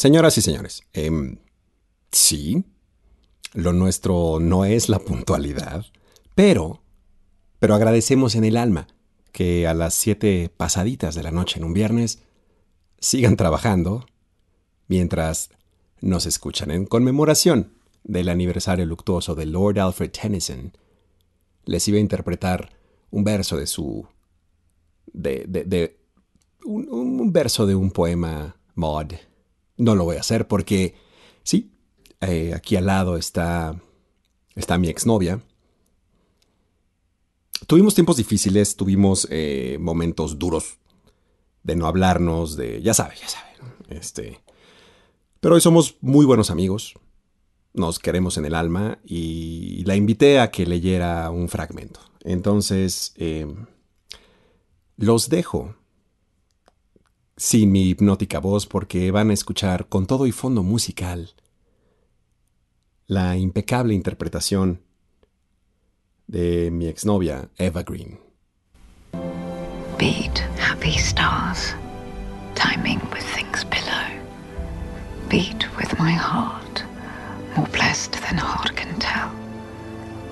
Señoras y señores, em, sí, lo nuestro no es la puntualidad, pero, pero agradecemos en el alma que a las siete pasaditas de la noche en un viernes sigan trabajando mientras nos escuchan en conmemoración del aniversario luctuoso de Lord Alfred Tennyson. Les iba a interpretar un verso de su... de... de, un, un, verso de un poema mod. No lo voy a hacer porque, sí, eh, aquí al lado está, está mi exnovia. Tuvimos tiempos difíciles, tuvimos eh, momentos duros de no hablarnos, de, ya sabe, ya sabe, este, pero hoy somos muy buenos amigos, nos queremos en el alma y la invité a que leyera un fragmento. Entonces, eh, los dejo sin mi hipnótica voz porque van a escuchar con todo y fondo musical la impecable interpretación de mi exnovia Eva Green. Beat happy stars, timing with things below. Beat with my heart, more blessed than heart can tell.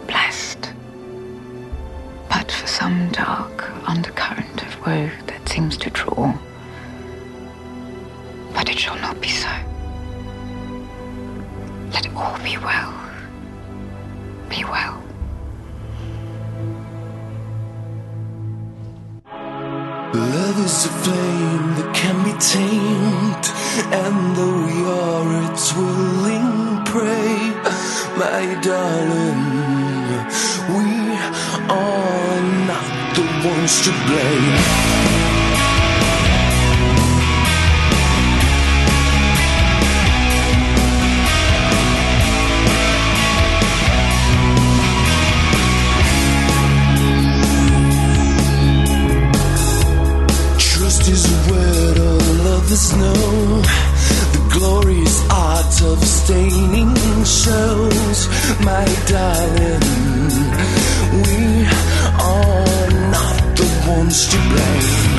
Blessed. But for some dark undercurrent of woe that seems to draw. But it shall not be so. Let all be well. Be well. Love is a flame that can be tamed, and though we are its willing prey, my darling, we are not the ones to blame. No. The glorious art of staining shows, my darling. We are not the ones to blame.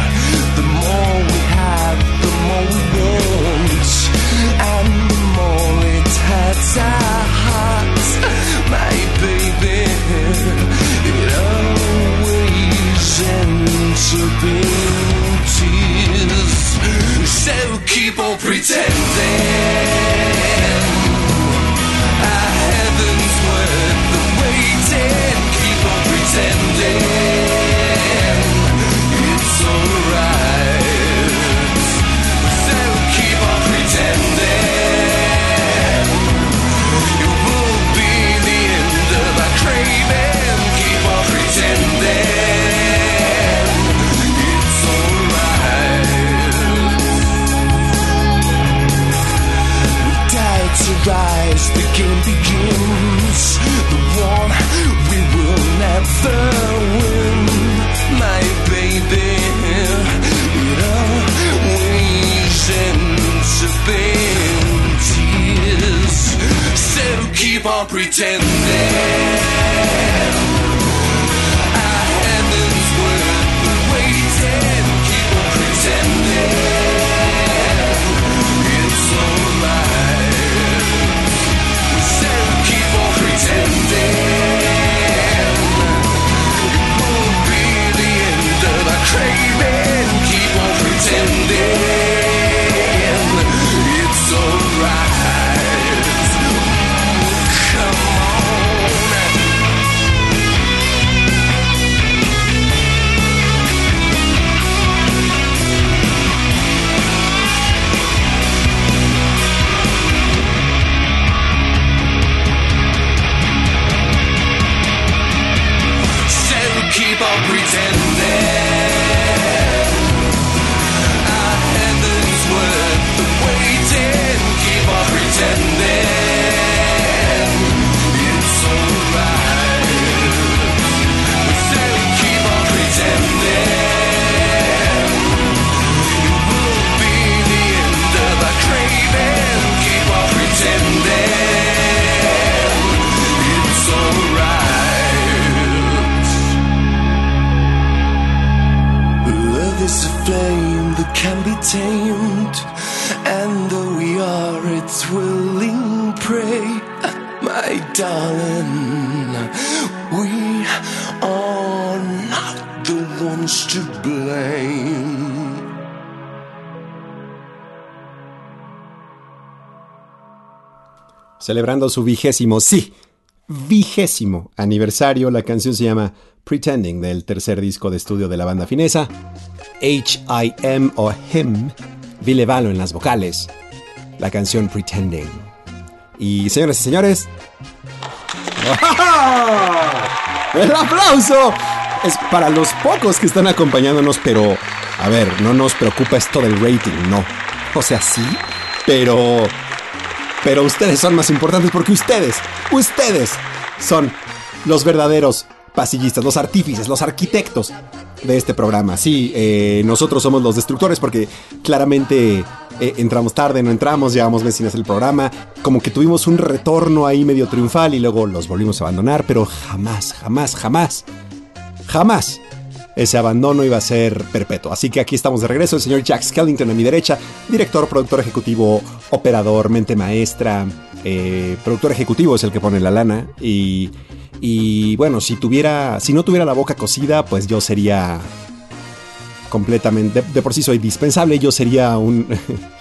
The more we have, the more we want, and the more it hurts our hearts, my baby. It always ends up in tears. So keep on pretending. Our heaven's worth the waiting. Keep on pretending. Rise, the game begins. The one we will never win, my baby. It always ends up in tears. So keep on pretending. Celebrando su vigésimo, sí, vigésimo aniversario, la canción se llama Pretending del tercer disco de estudio de la banda finesa. H.I.M. o Him, Vile Valo en las vocales. La canción Pretending. Y señoras y señores. ¡El aplauso! Es para los pocos que están acompañándonos, pero a ver, no nos preocupa esto del rating, no. O sea, sí, pero pero ustedes son más importantes porque ustedes, ustedes son los verdaderos pasillistas, los artífices, los arquitectos de este programa. Sí, eh, nosotros somos los destructores porque claramente eh, entramos tarde, no entramos, llevamos meses sin el programa, como que tuvimos un retorno ahí medio triunfal y luego los volvimos a abandonar, pero jamás, jamás, jamás, jamás ese abandono iba a ser perpetuo. Así que aquí estamos de regreso, el señor Jack Skellington a mi derecha, director, productor ejecutivo, operador, mente maestra, eh, productor ejecutivo es el que pone la lana y, y bueno, si tuviera, si no tuviera la boca cocida, pues yo sería completamente, de, por sí soy dispensable, yo sería un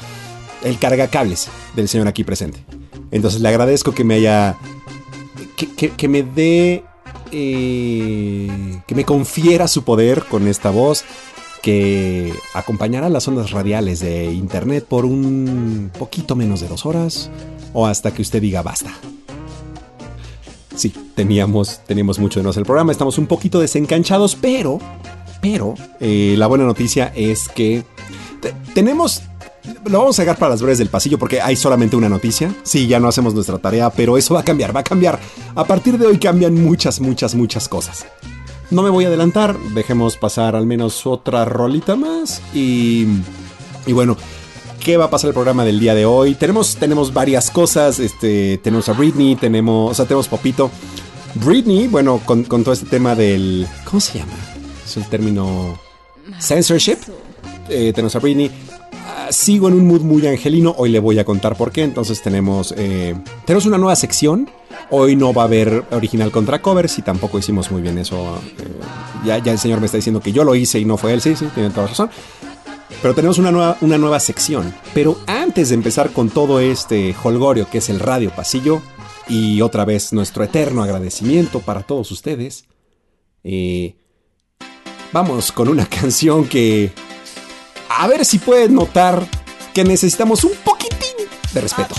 el cargacables del señor aquí presente. Entonces le agradezco que me haya, que- que me dé, eh, que me confiera su poder con esta voz, que acompañará las ondas radiales de internet por un poquito menos de dos horas o hasta que usted diga basta. Sí, teníamos, teníamos mucho de no hacer el programa, estamos un poquito desencanchados, pero, pero, eh, la buena noticia es que te- tenemos, lo vamos a dejar para las breves del pasillo porque hay solamente una noticia. Sí, ya no hacemos nuestra tarea, pero eso va a cambiar, va a cambiar. A partir de hoy cambian muchas, muchas, muchas cosas. No me voy a adelantar, dejemos pasar al menos otra rolita más y, y bueno, ¿qué va a pasar el programa del día de hoy? Tenemos, tenemos varias cosas, este, tenemos a Britney, tenemos, o sea, tenemos Popito. Britney, bueno, con, con todo este tema del, ¿cómo se llama? Es el término censorship. Eh, tenemos a Britney. Ah, sigo en un mood muy angelino. Hoy le voy a contar por qué. Entonces tenemos, eh, tenemos una nueva sección. Hoy no va a haber original contra covers y tampoco hicimos muy bien eso. eh, ya, el señor me está diciendo que yo lo hice y no fue él. Sí, sí, tiene toda razón. Pero tenemos una nueva, una nueva sección. Pero antes de empezar con todo este holgorio que es el Radio Pasillo, y otra vez nuestro eterno agradecimiento para todos ustedes, eh, vamos con una canción que... A ver si pueden notar que necesitamos un poquitín de respeto.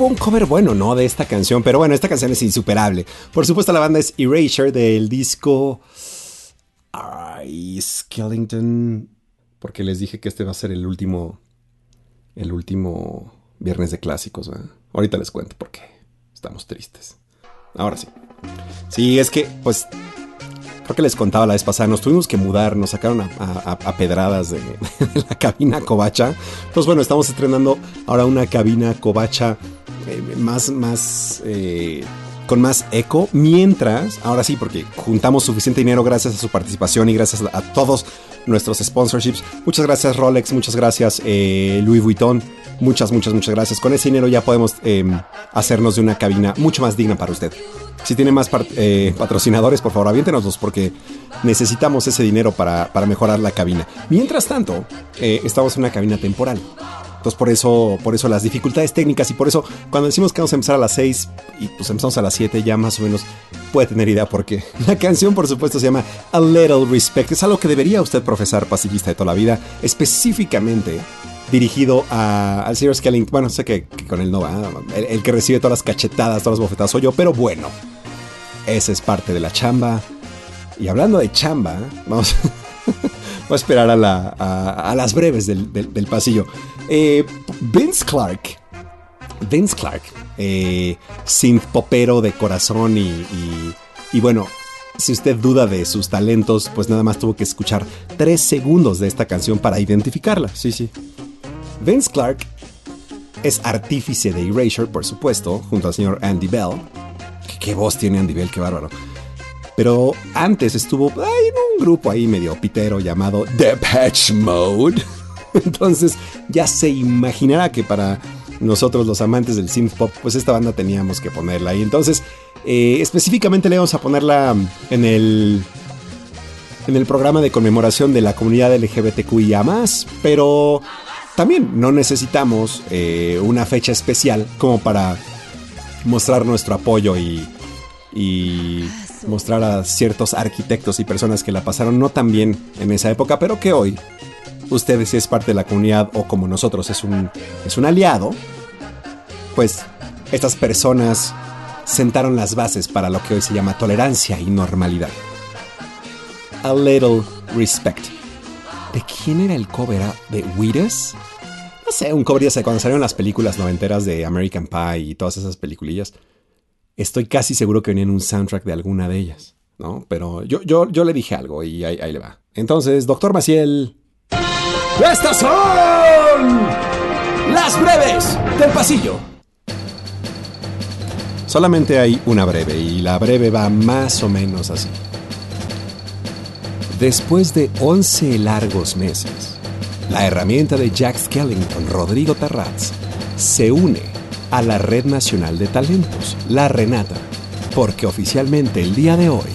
Hubo un cover bueno, ¿no? De esta canción, pero bueno, esta canción es insuperable. Por supuesto, la banda es Erasure del disco. Ay, Skellington. Porque les dije que este va a ser el último. El último viernes de clásicos. Ahorita les cuento porque estamos tristes. Ahora sí. Sí, es que, pues, creo que les contaba la vez pasada, nos tuvimos que mudar, nos sacaron a pedradas de, de la cabina covacha. Pues bueno, estamos estrenando ahora una cabina covacha eh, más, más, eh, con más eco, mientras, ahora sí, porque juntamos suficiente dinero gracias a su participación y gracias a, todos nuestros sponsorships. Muchas gracias Rolex, muchas gracias eh, Louis Vuitton, muchas, muchas, muchas gracias. Con ese dinero ya podemos eh, hacernos de una cabina mucho más digna para usted. Si tiene más patrocinadores, por favor, aviéntenoslos porque necesitamos ese dinero para, para mejorar la cabina. Mientras tanto, estamos en una cabina temporal. Entonces por eso, por eso las dificultades técnicas y por eso cuando decimos que vamos a empezar a las 6 y pues empezamos a las 7 ya más o menos puede tener idea porque la canción por supuesto se llama A Little Respect. Es algo que debería usted profesar pacifista de toda la vida, específicamente dirigido a, al señor Skelling. Bueno, sé que, con él no va, el, el que recibe todas las cachetadas, todas las bofetadas soy yo, pero bueno, esa es parte de la chamba. Y hablando de chamba, vamos, voy a esperar a, la- a- a las breves del, del- del pasillo. Eh, Vince Clark, Vince Clark, eh, synth popero de corazón y, y- y bueno, si usted duda de sus talentos, pues nada más tuvo que escuchar tres segundos de esta canción para identificarla. Sí, sí. Vince Clark es artífice de Erasure, por supuesto, junto al señor Andy Bell. ¿Qué, qué voz tiene Andy Bell? Qué bárbaro. Pero antes estuvo en un grupo ahí medio pitero llamado Depeche Mode. Entonces ya se imaginará que para nosotros los amantes del synth pop, pues esta banda teníamos que ponerla ahí. Entonces, eh, específicamente le vamos a ponerla en el en el programa de conmemoración de la comunidad LGBTQIA+, pero también no necesitamos eh, una fecha especial como para mostrar nuestro apoyo y mostrar a ciertos arquitectos y personas que la pasaron no tan bien en esa época, pero que hoy usted si es parte de la comunidad o como nosotros es un, es un aliado, pues estas personas sentaron las bases para lo que hoy se llama tolerancia y normalidad. A little respect. ¿De quién era el cover? ¿Era ¿De Wheatus? No sé, un cover ya sé, cuando salieron las películas noventeras de American Pie y todas esas peliculillas. Estoy casi seguro que venía en un soundtrack de alguna de ellas, ¿no? Pero yo, yo, yo le dije algo y ahí, ahí le va. Entonces, doctor Maciel. ¡Estas son las breves del pasillo! Solamente hay una breve y la breve va más o menos así. Después de 11 largos meses, la herramienta de Jack Skellington, Rodrigo Terraz, se une a la Red Nacional de Talentos, la Renata, porque oficialmente el día de hoy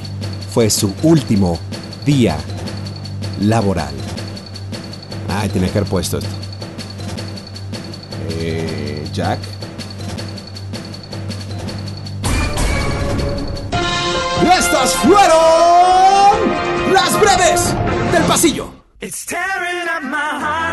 fue su último día laboral. Ay, tenía que haber puesto esto. Eh, Jack. Estas fueron las breves del pasillo. It's tearing up my heart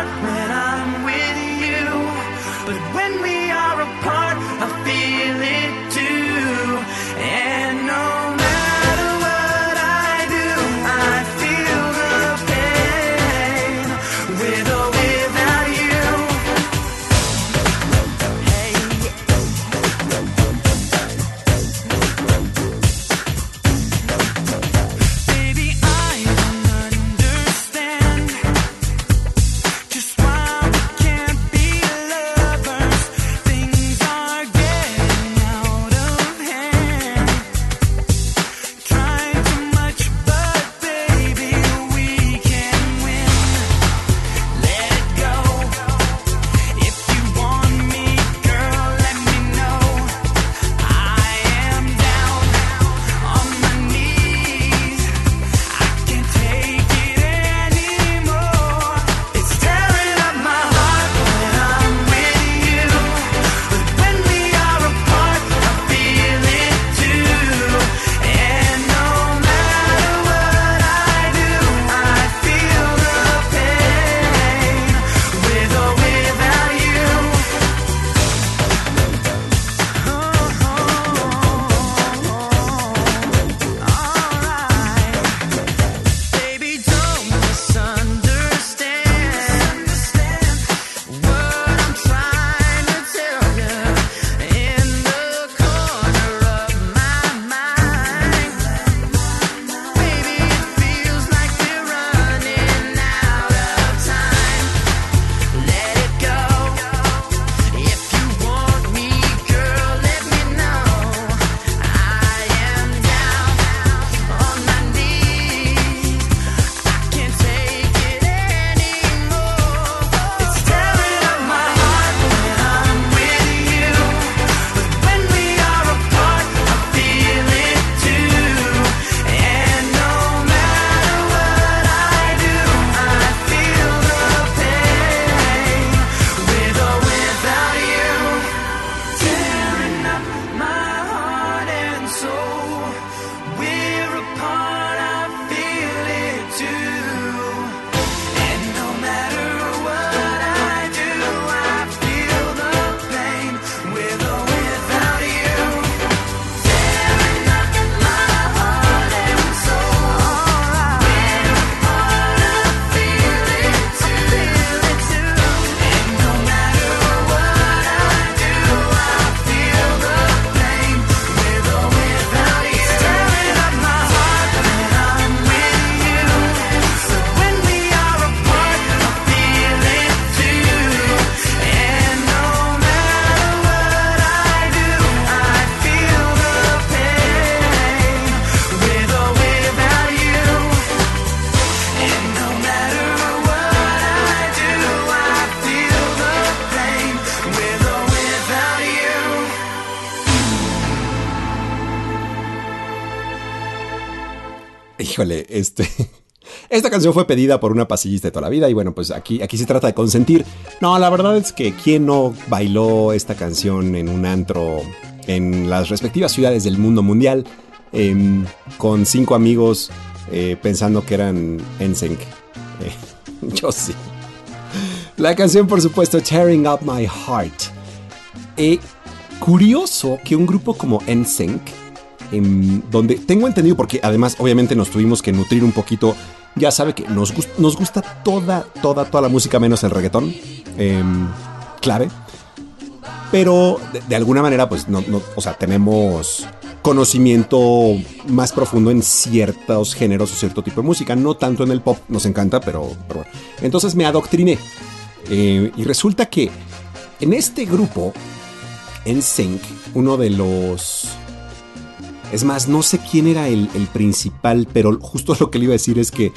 Híjole, este. Esta canción fue pedida por una pasillista de toda la vida y bueno, pues aquí, aquí se trata de consentir. No, la verdad es que quién no bailó esta canción en un antro en las respectivas ciudades del mundo mundial em, con cinco amigos eh, pensando que eran NSYNC. Eh, yo sí. La canción, por supuesto, Tearing Up My Heart. Eh, curioso que un grupo como NSYNC donde tengo entendido, porque además obviamente nos tuvimos que nutrir un poquito, ya sabe que nos, nos gusta toda, toda, toda la música menos el reggaetón, em, clave, pero de, alguna manera pues no, o sea, tenemos conocimiento más profundo en ciertos géneros o cierto tipo de música, no tanto en el pop, nos encanta, pero, bueno. Entonces me adoctriné. Eh, y resulta que en este grupo, en Sync, uno de los es más, no sé quién era el, principal, pero justo lo que le iba a decir es que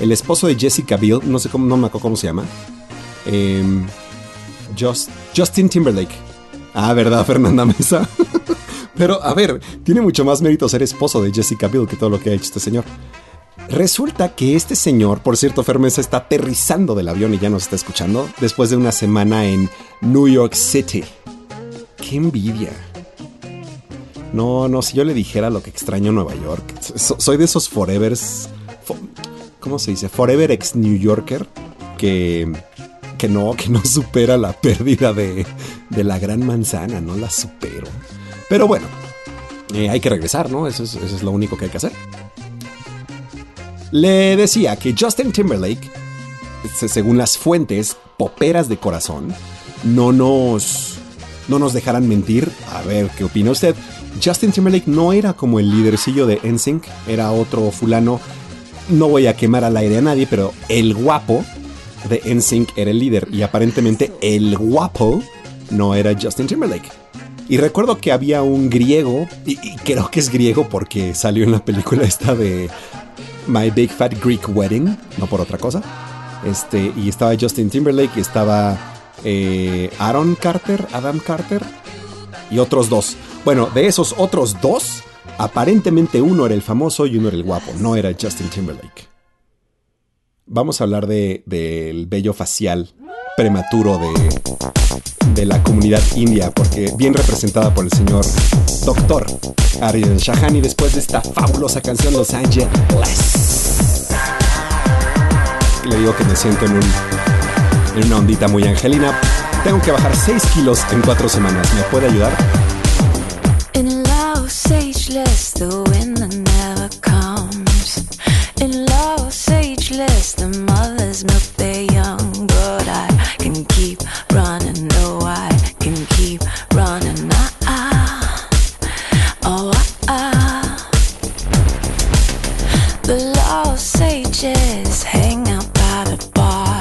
el esposo de Jessica Biel, no sé cómo, no me acuerdo cómo se llama, em, Justin Timberlake. Ah, ¿verdad, Fernanda Mesa? pero a ver, tiene mucho más mérito ser esposo de Jessica Biel que todo lo que ha hecho este señor. Resulta que este señor, por cierto, Fermesa está aterrizando del avión y ya nos está escuchando después de una semana en New York City. ¡Qué envidia! No, no, si yo le dijera lo que extraño Nueva York. soy de esos forevers. ¿Cómo se dice? Forever ex New Yorker. Que, que no, que no supera la pérdida de, de la gran manzana. No la supero. Pero bueno, eh, hay que regresar, ¿no? Eso es, eso es lo único que hay que hacer. Le decía que Justin Timberlake, según las fuentes poperas de corazón, no nos, no nos dejarán mentir. A ver, ¿qué opina usted? Justin Timberlake no era como el lidercillo de NSYNC, era otro fulano. No voy a quemar al aire a nadie, pero el guapo de NSYNC era el líder y aparentemente el guapo no era Justin Timberlake. Y recuerdo que había un griego, y, creo que es griego porque salió en la película esta de My Big Fat Greek Wedding, no por otra cosa. Este, y estaba Justin Timberlake y estaba eh, Aaron Carter, Adam Carter y otros dos. Bueno, de esos otros dos, aparentemente uno era el famoso y uno era el guapo, no era Justin Timberlake. Vamos a hablar del de, vello facial prematuro de, de la comunidad india, porque bien representada por el señor Doctor Ariel Shahani después de esta fabulosa canción Los Angeles. Le digo que me siento en, un, en una ondita muy angelina. Tengo que bajar 6 kilos en 4 semanas. ¿Me puede ayudar? The winter never comes. In love, sageless, the mothers milk their young. But I can keep running, no, I can keep running. Ah, ah. oh, ah, ah. The lost sages hang out by the bar,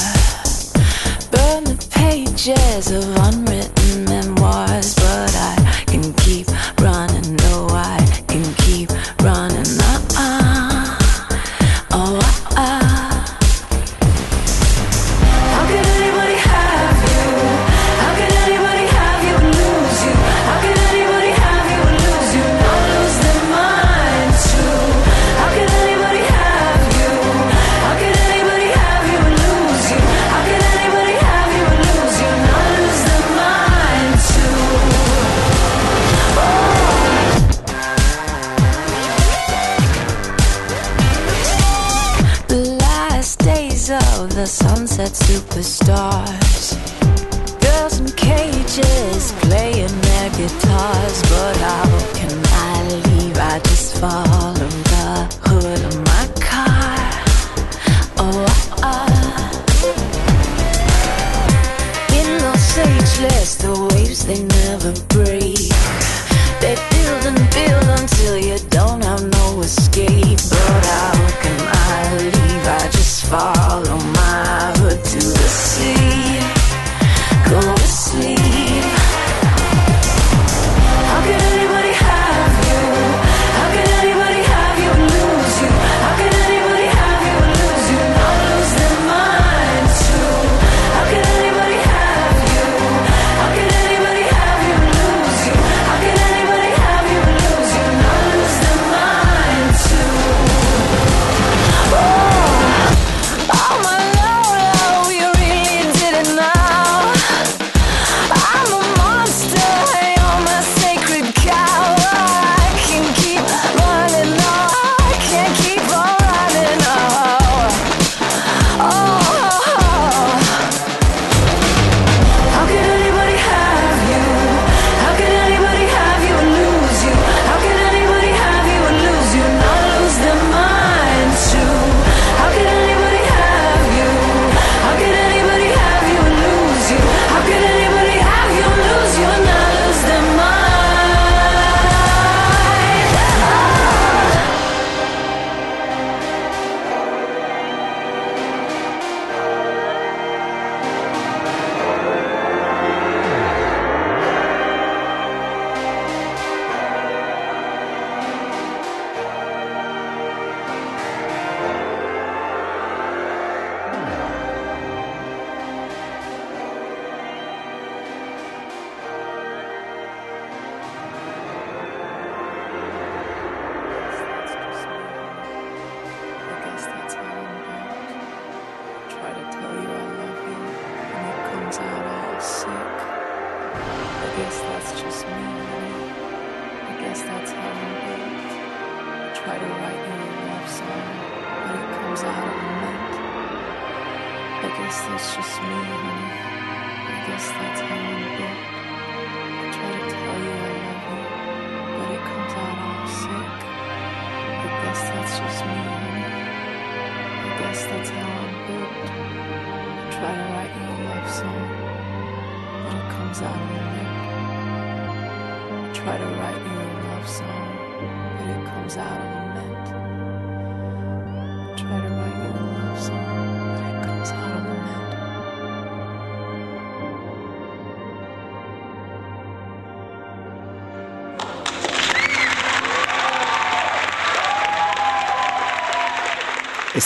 burn the pages of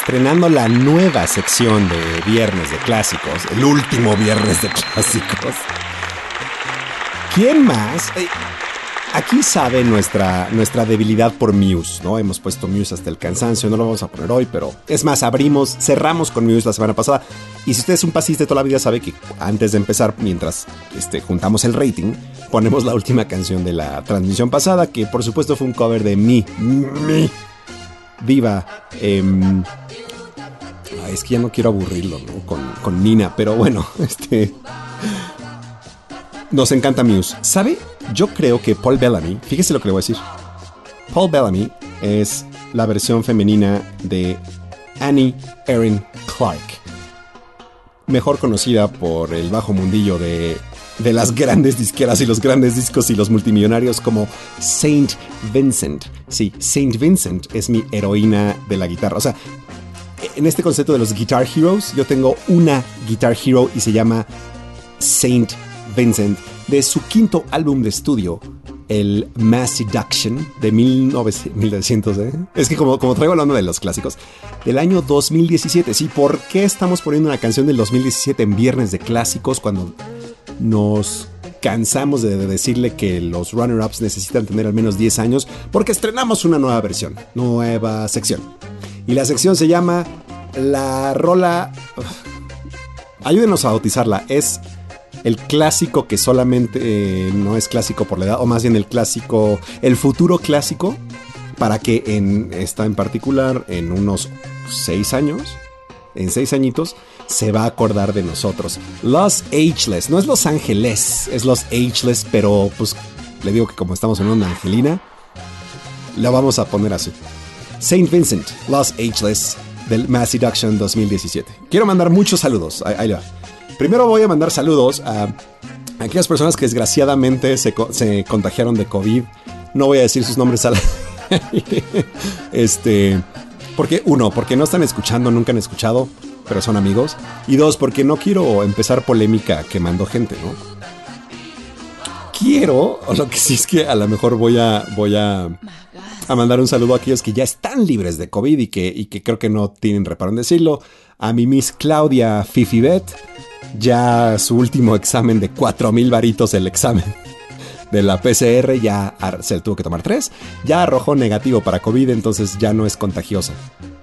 estrenando la nueva sección de Viernes de Clásicos, el último Viernes de Clásicos. ¿Quién más? Eh, aquí sabe nuestra, nuestra debilidad por Muse, ¿no? Hemos puesto Muse hasta el cansancio, no lo vamos a poner hoy, pero es más, abrimos, cerramos con Muse la semana pasada. Y si usted es un pasista de toda la vida, sabe que antes de empezar, mientras este, juntamos el rating, ponemos la última canción de la transmisión pasada, que por supuesto fue un cover de Mi, Mi, Viva. es ya no quiero aburrirlo, con Nina, pero bueno, este. Nos encanta Muse. ¿Sabe? Yo creo que Paul Bellamy, fíjese lo que le voy a decir. Paul Bellamy es la versión femenina de Annie Erin Clark. Mejor conocida por el bajo mundillo de, de las grandes disqueras y los grandes discos y los multimillonarios como Saint Vincent. Sí, Saint Vincent es mi heroína de la guitarra. O sea, en este concepto de los Guitar Heroes, yo tengo una Guitar Hero y se llama Saint Vincent, de su quinto álbum de estudio, el Mass Seduction de 1900, 1900, ¿eh? Es que como, como traigo hablando de los clásicos, del año 2017. Sí, ¿por qué estamos poniendo una canción del 2017 en Viernes de Clásicos cuando nos cansamos de decirle que los runner-ups necesitan tener al menos 10 años? Porque estrenamos una nueva versión, nueva sección. Y la sección se llama La Rola... Ayúdenos a bautizarla. Es el clásico que solamente eh, no es clásico por la edad, o más bien el clásico, el futuro clásico, para que en esta en particular, en unos seis años, en seis añitos, se va a acordar de nosotros. Los Ageless, no es Los Ángeles, es Los Ageless, pero pues le digo que como estamos en una angelina, la vamos a poner así. Saint Vincent, Los Ageless, del Mass Seduction 2017. Quiero mandar muchos saludos. Ahí, va. Primero voy a mandar saludos a aquellas personas que desgraciadamente se, se contagiaron de COVID. No voy a decir sus nombres al Este. Porque, uno, porque no están escuchando, nunca han escuchado, pero son amigos. Y dos, porque no quiero empezar polémica quemando gente, ¿no? Quiero, o lo que sí es que a lo mejor voy a. voy a. a mandar un saludo a aquellos que ya están libres de COVID y que, y que creo que no tienen reparo en decirlo. A mi Miss Claudia Fifibet, ya su último examen de 4000 varitos el examen de la PCR ya se tuvo que tomar tres, ya arrojó negativo para COVID, entonces ya no es contagiosa.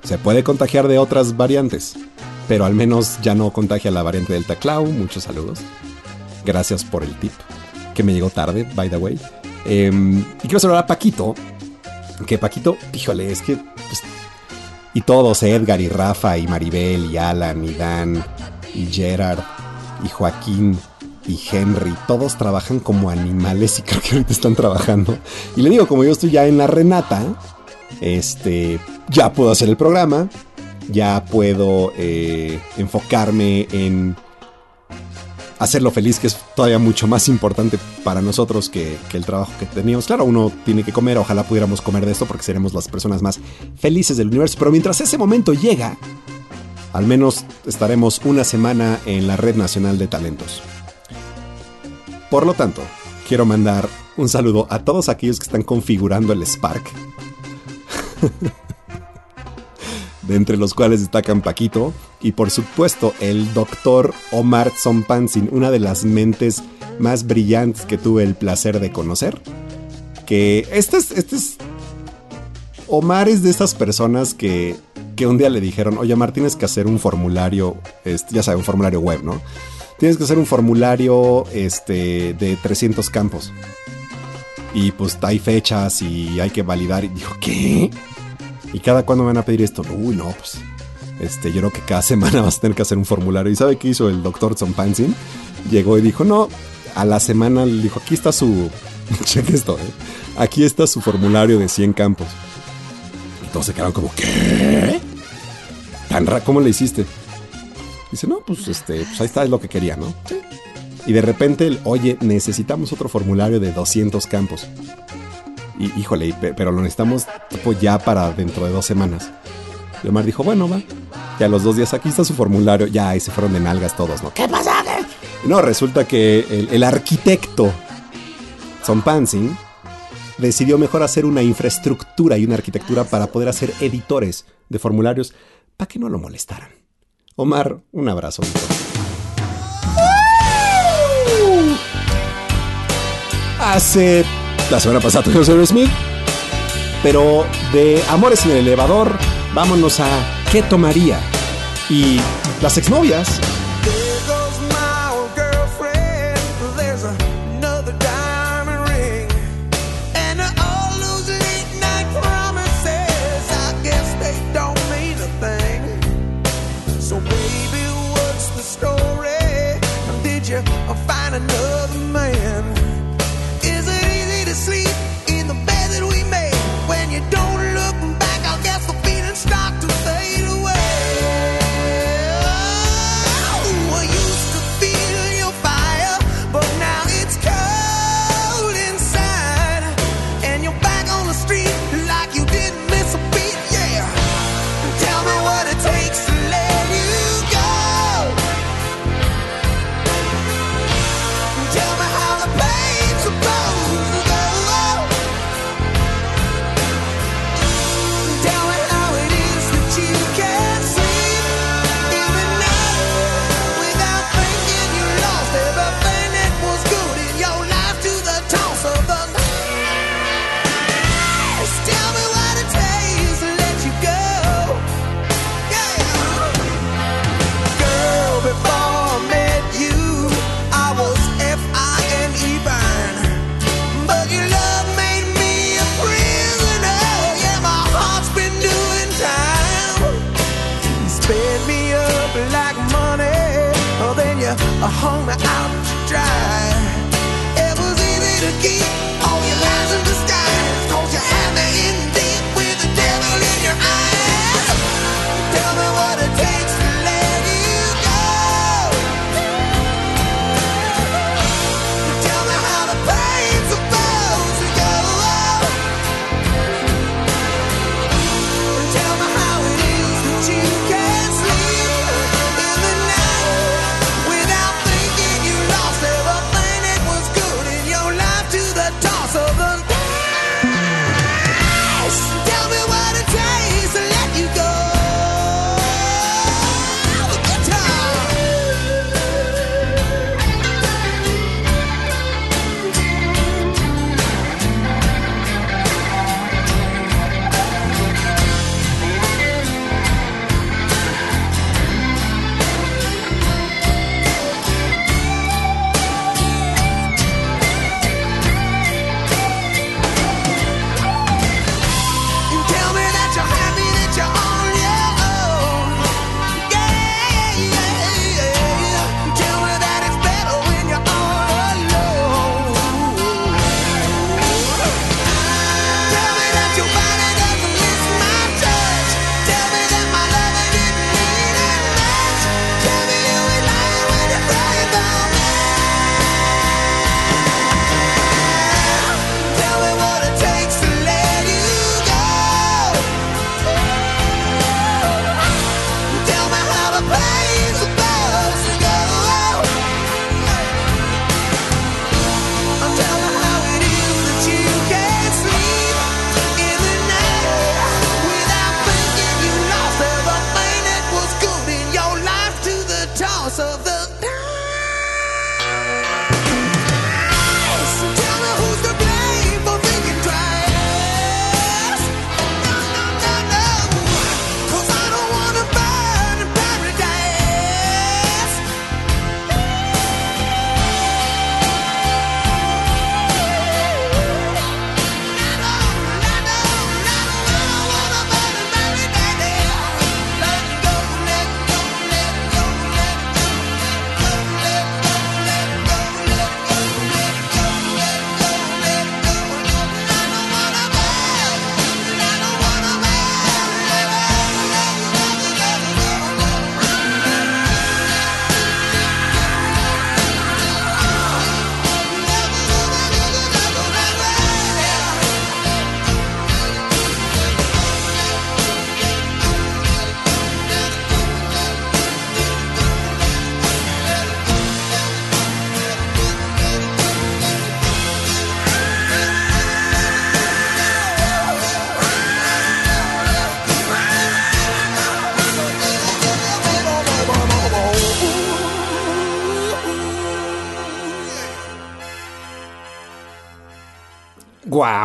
Se puede contagiar de otras variantes, pero al menos ya no contagia la variante Delta Clau. Muchos saludos. Gracias por el tip, que me llegó tarde, by the way. Em, y quiero saludar a Paquito, que Paquito, híjole, es que... pues, y todos, Edgar y Rafa y Maribel y Alan y Dan y Gerard y Joaquín y Henry, todos trabajan como animales y creo que ahorita están trabajando. Y le digo, como yo estoy ya en la Renata, este, ya puedo hacer el programa, ya puedo eh, enfocarme en hacerlo feliz, que es todavía mucho más importante para nosotros que, el trabajo que teníamos. Claro, uno tiene que comer, ojalá pudiéramos comer de esto porque seremos las personas más felices del universo, pero mientras ese momento llega, al menos estaremos una semana en la Red Nacional de Talentos. Por lo tanto, quiero mandar un saludo a todos aquellos que están configurando el Spark. de entre los cuales destacan Paquito y por supuesto el doctor Omar Zompansin, una de las mentes más brillantes que tuve el placer de conocer. Que este es, este es Omar es de esas personas que, que un día le dijeron, oye Omar, tienes que hacer un formulario, este, ya sabes, un formulario web, ¿no? Tienes que hacer un formulario este, de 300 campos. Y pues hay fechas y hay que validar. Y dijo, ¿qué? ¿Y cada cuándo me van a pedir esto? Uy, no, pues. Este, yo creo que cada semana vas a tener que hacer un formulario. ¿Y sabe qué hizo el doctor Zompansin? Llegó y dijo, no, a la semana le dijo, aquí está su. Cheque esto, ¿eh? Aquí está su formulario de 100 campos. Y todos se quedaron como, ¿qué? Tan ¿Cómo le hiciste? Dice, no, pues este, pues ahí está, es lo que quería, ¿no? Y de repente, oye, necesitamos otro formulario de 200 campos. Y híjole, pe- pero lo necesitamos tipo ya para dentro de dos semanas. Y Omar dijo, bueno, va. Y a los dos días aquí está su formulario. Ya, ahí se fueron de nalgas todos, ¿no? ¿Qué pasa? ¿Qué? No, resulta que el, el arquitecto Zompansin decidió mejor hacer una infraestructura y una arquitectura para poder hacer editores de formularios para que no lo molestaran. Omar, un abrazo. Hace la semana pasada tuvimos a Smith, pero de Amores en el elevador, vámonos a ¿Qué tomaría? Y las exnovias.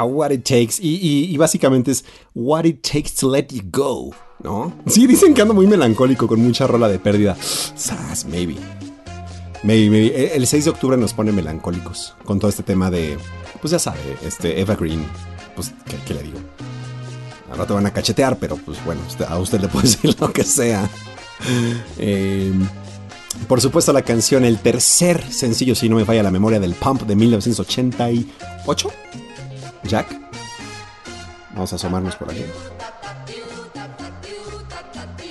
What it takes. Y, básicamente es what it takes to let you go, ¿no? Sí, dicen que ando muy melancólico con mucha rola de pérdida. Sas, maybe. Maybe, maybe. E- El 6 de octubre nos pone melancólicos con todo este tema de, pues ya sabe, este Eva Green. Pues, ¿qué, le digo? Al rato van a cachetear, pero pues bueno, a usted le puede decir lo que sea. Eh, por supuesto, la canción, el tercer sencillo, si no me falla la memoria, del Pump de 1988. Jack. Vamos a asomarnos por aquí.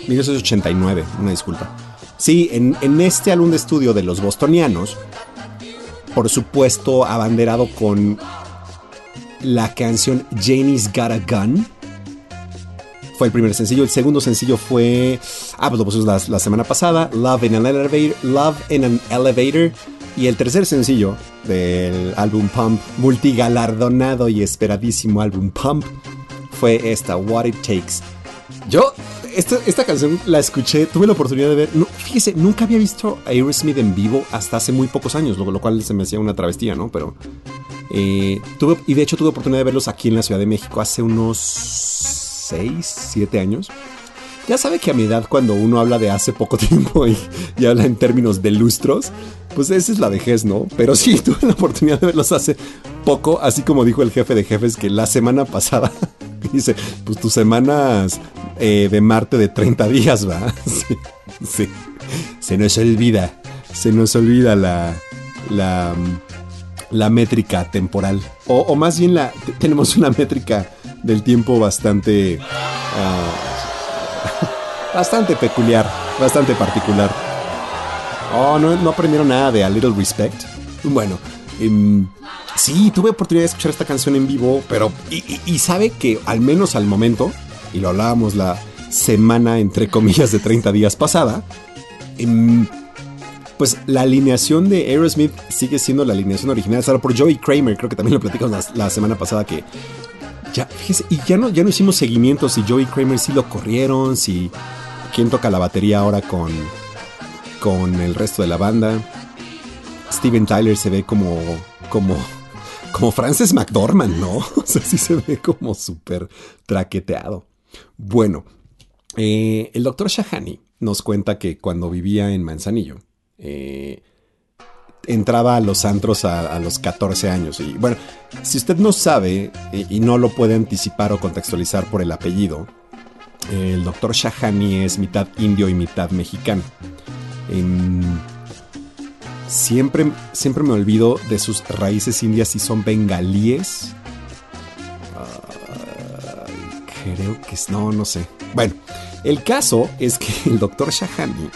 1989, una disculpa. Sí, en, este álbum de estudio de los bostonianos, por supuesto, abanderado con la canción Janie's Got a Gun. Fue el primer sencillo. El segundo sencillo fue. Ah, pues lo pusimos la, la semana pasada. Love in an Elevator. Love in an Elevator. Y el tercer sencillo del álbum Pump, multigalardonado y esperadísimo álbum Pump, fue esta, What It Takes. Yo, esta, esta canción la escuché, tuve la oportunidad de ver. no, fíjese, nunca había visto a Aerosmith en vivo hasta hace muy pocos años, lo, lo cual se me hacía una travestía, ¿no? Pero. eh, tuve, y de hecho tuve oportunidad de verlos aquí en la Ciudad de México hace unos 6, 7 años. Ya sabe que a mi edad, cuando uno habla de hace poco tiempo y, habla en términos de lustros, pues esa es la vejez, ¿no? Pero sí, tuve la oportunidad de verlos hace poco, así como dijo el jefe de jefes que la semana pasada, dice, pues tus semanas eh, de Marte de 30 días, ¿va? Sí, sí. Se nos olvida, se nos olvida la, la, la métrica temporal. O, más bien la, tenemos una métrica del tiempo bastante... ah, bastante peculiar, bastante particular. Oh, no, no aprendieron nada de A Little Respect. Bueno, em, sí, tuve oportunidad de escuchar esta canción en vivo, pero. Y, sabe que al menos al momento, y lo hablábamos la semana entre comillas de 30 días pasada, em, pues la alineación de Aerosmith sigue siendo la alineación original, salvo por Joey Kramer, creo que también lo platicamos la, semana pasada que ya, fíjese, y ya no, ya no hicimos seguimiento si Joey Kramer sí lo corrieron, si quién toca la batería ahora con, con el resto de la banda. Steven Tyler se ve como, como, como Frances McDormand, ¿no? O sea, sí se ve como súper traqueteado. Bueno, eh, el doctor Shahani nos cuenta que cuando vivía en Manzanillo, eh, entraba a los antros a, los 14 años. Y bueno, si usted no sabe y, y no lo puede anticipar o contextualizar por el apellido, el doctor Shahani es mitad indio y mitad mexicano. Em, siempre, siempre me olvido de sus raíces indias y son bengalíes. Creo que es. No, no sé. Bueno, el caso es que el doctor Shahani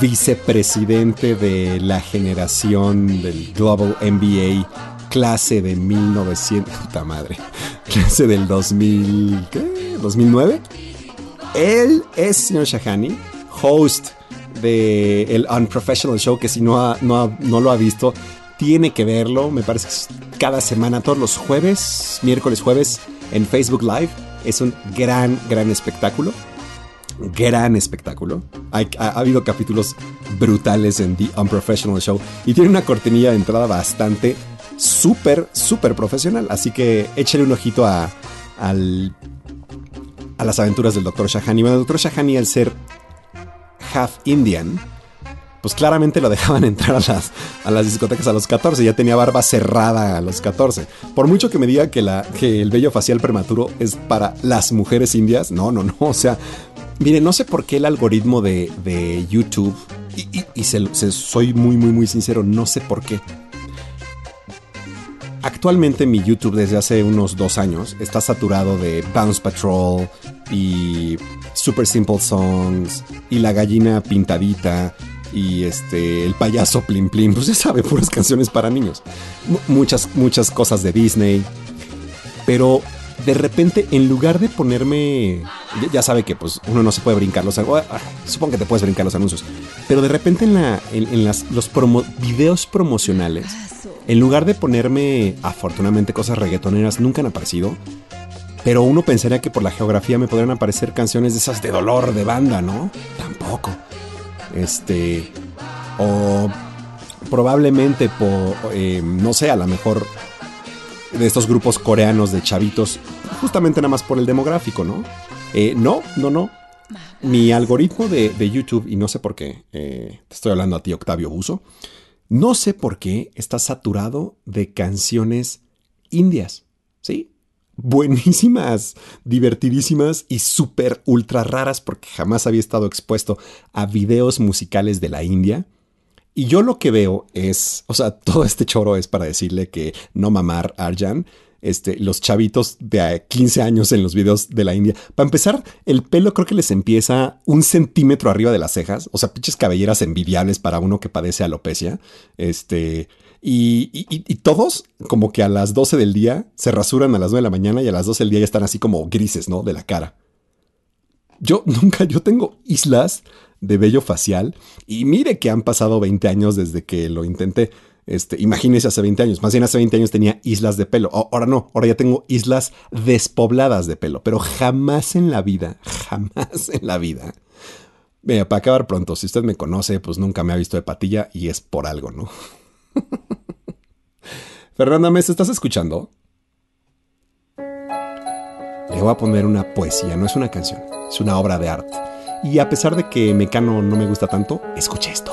vicepresidente de la generación del Global MBA, clase de 1900, puta madre, clase del 2000, ¿qué? 2009. Él es, señor Shahani, host de el Unprofessional Show, que si no, no, ha- no lo ha visto, tiene que verlo. Me parece que es cada semana, todos los jueves, miércoles, jueves, en Facebook Live. Es un gran, gran espectáculo gran espectáculo. Ha, ha habido capítulos brutales en The Unprofessional Show y tiene una cortinilla de entrada bastante súper, súper profesional. Así que échale un ojito a, al- a las aventuras del Dr. Shahani. Bueno, el Dr. Shahani, al ser half Indian, pues claramente lo dejaban entrar a las, a las discotecas a los 14. Ya tenía barba cerrada a los 14. Por mucho que me diga que, la, que el vello facial prematuro es para las mujeres indias, no, no, no. O sea, mire, no sé por qué el algoritmo de, de YouTube, y, soy muy, muy, muy sincero, no sé por qué. Actualmente mi YouTube desde hace unos dos años está saturado de Bounce Patrol y Super Simple Songs y La Gallina Pintadita y este el payaso Plim Plim, pues ya sabe, puras canciones para niños. Mu- muchas, muchas cosas de Disney. Pero de repente, en lugar de ponerme. Ya, sabe que pues uno no se puede brincar los anuncios. Supongo que te puedes brincar los anuncios. Pero de repente en, la, en, las, los promo- videos promocionales, en lugar de ponerme afortunadamente cosas reggaetoneras, nunca han aparecido. Pero uno pensaría que por la geografía me podrían aparecer canciones de esas de dolor de banda, ¿no? Tampoco. Este. O probablemente por. eh, no sé, a lo mejor de estos grupos coreanos de chavitos, justamente nada más por el demográfico, ¿no? Eh, no, no, no. Mi algoritmo de, de YouTube, y no sé por qué, eh, te estoy hablando a ti, Octavio Buzo, no sé por qué está saturado de canciones indias, ¿sí? Buenísimas, divertidísimas y súper ultra raras porque jamás había estado expuesto a videos musicales de la India. Y yo lo que veo es, o sea, todo este choro es para decirle que no mamar Arjan, este, los chavitos de a 15 años en los videos de la India. Para empezar, el pelo creo que les empieza un centímetro arriba de las cejas, o sea, pinches cabelleras envidiables para uno que padece alopecia. Este, y, y- y todos, como que a las 12 del día, se rasuran a las 9 de la mañana y a las 12 del día ya están así como grises, ¿no? De la cara. Yo nunca, yo tengo islas de vello facial y mire que han pasado 20 años desde que lo intenté. Este, imagínese hace 20 años. Más bien hace 20 años tenía islas de pelo. Ahora no, ahora ya tengo islas despobladas de pelo. Pero jamás en la vida, jamás en la vida. Mira, para acabar pronto, si usted me conoce, pues nunca me ha visto de patilla y es por algo, ¿no? Fernanda Mes, ¿estás escuchando? Le voy a poner una poesía, no es una canción, es una obra de arte. Y a pesar de que Mecano no me gusta tanto, escuche esto.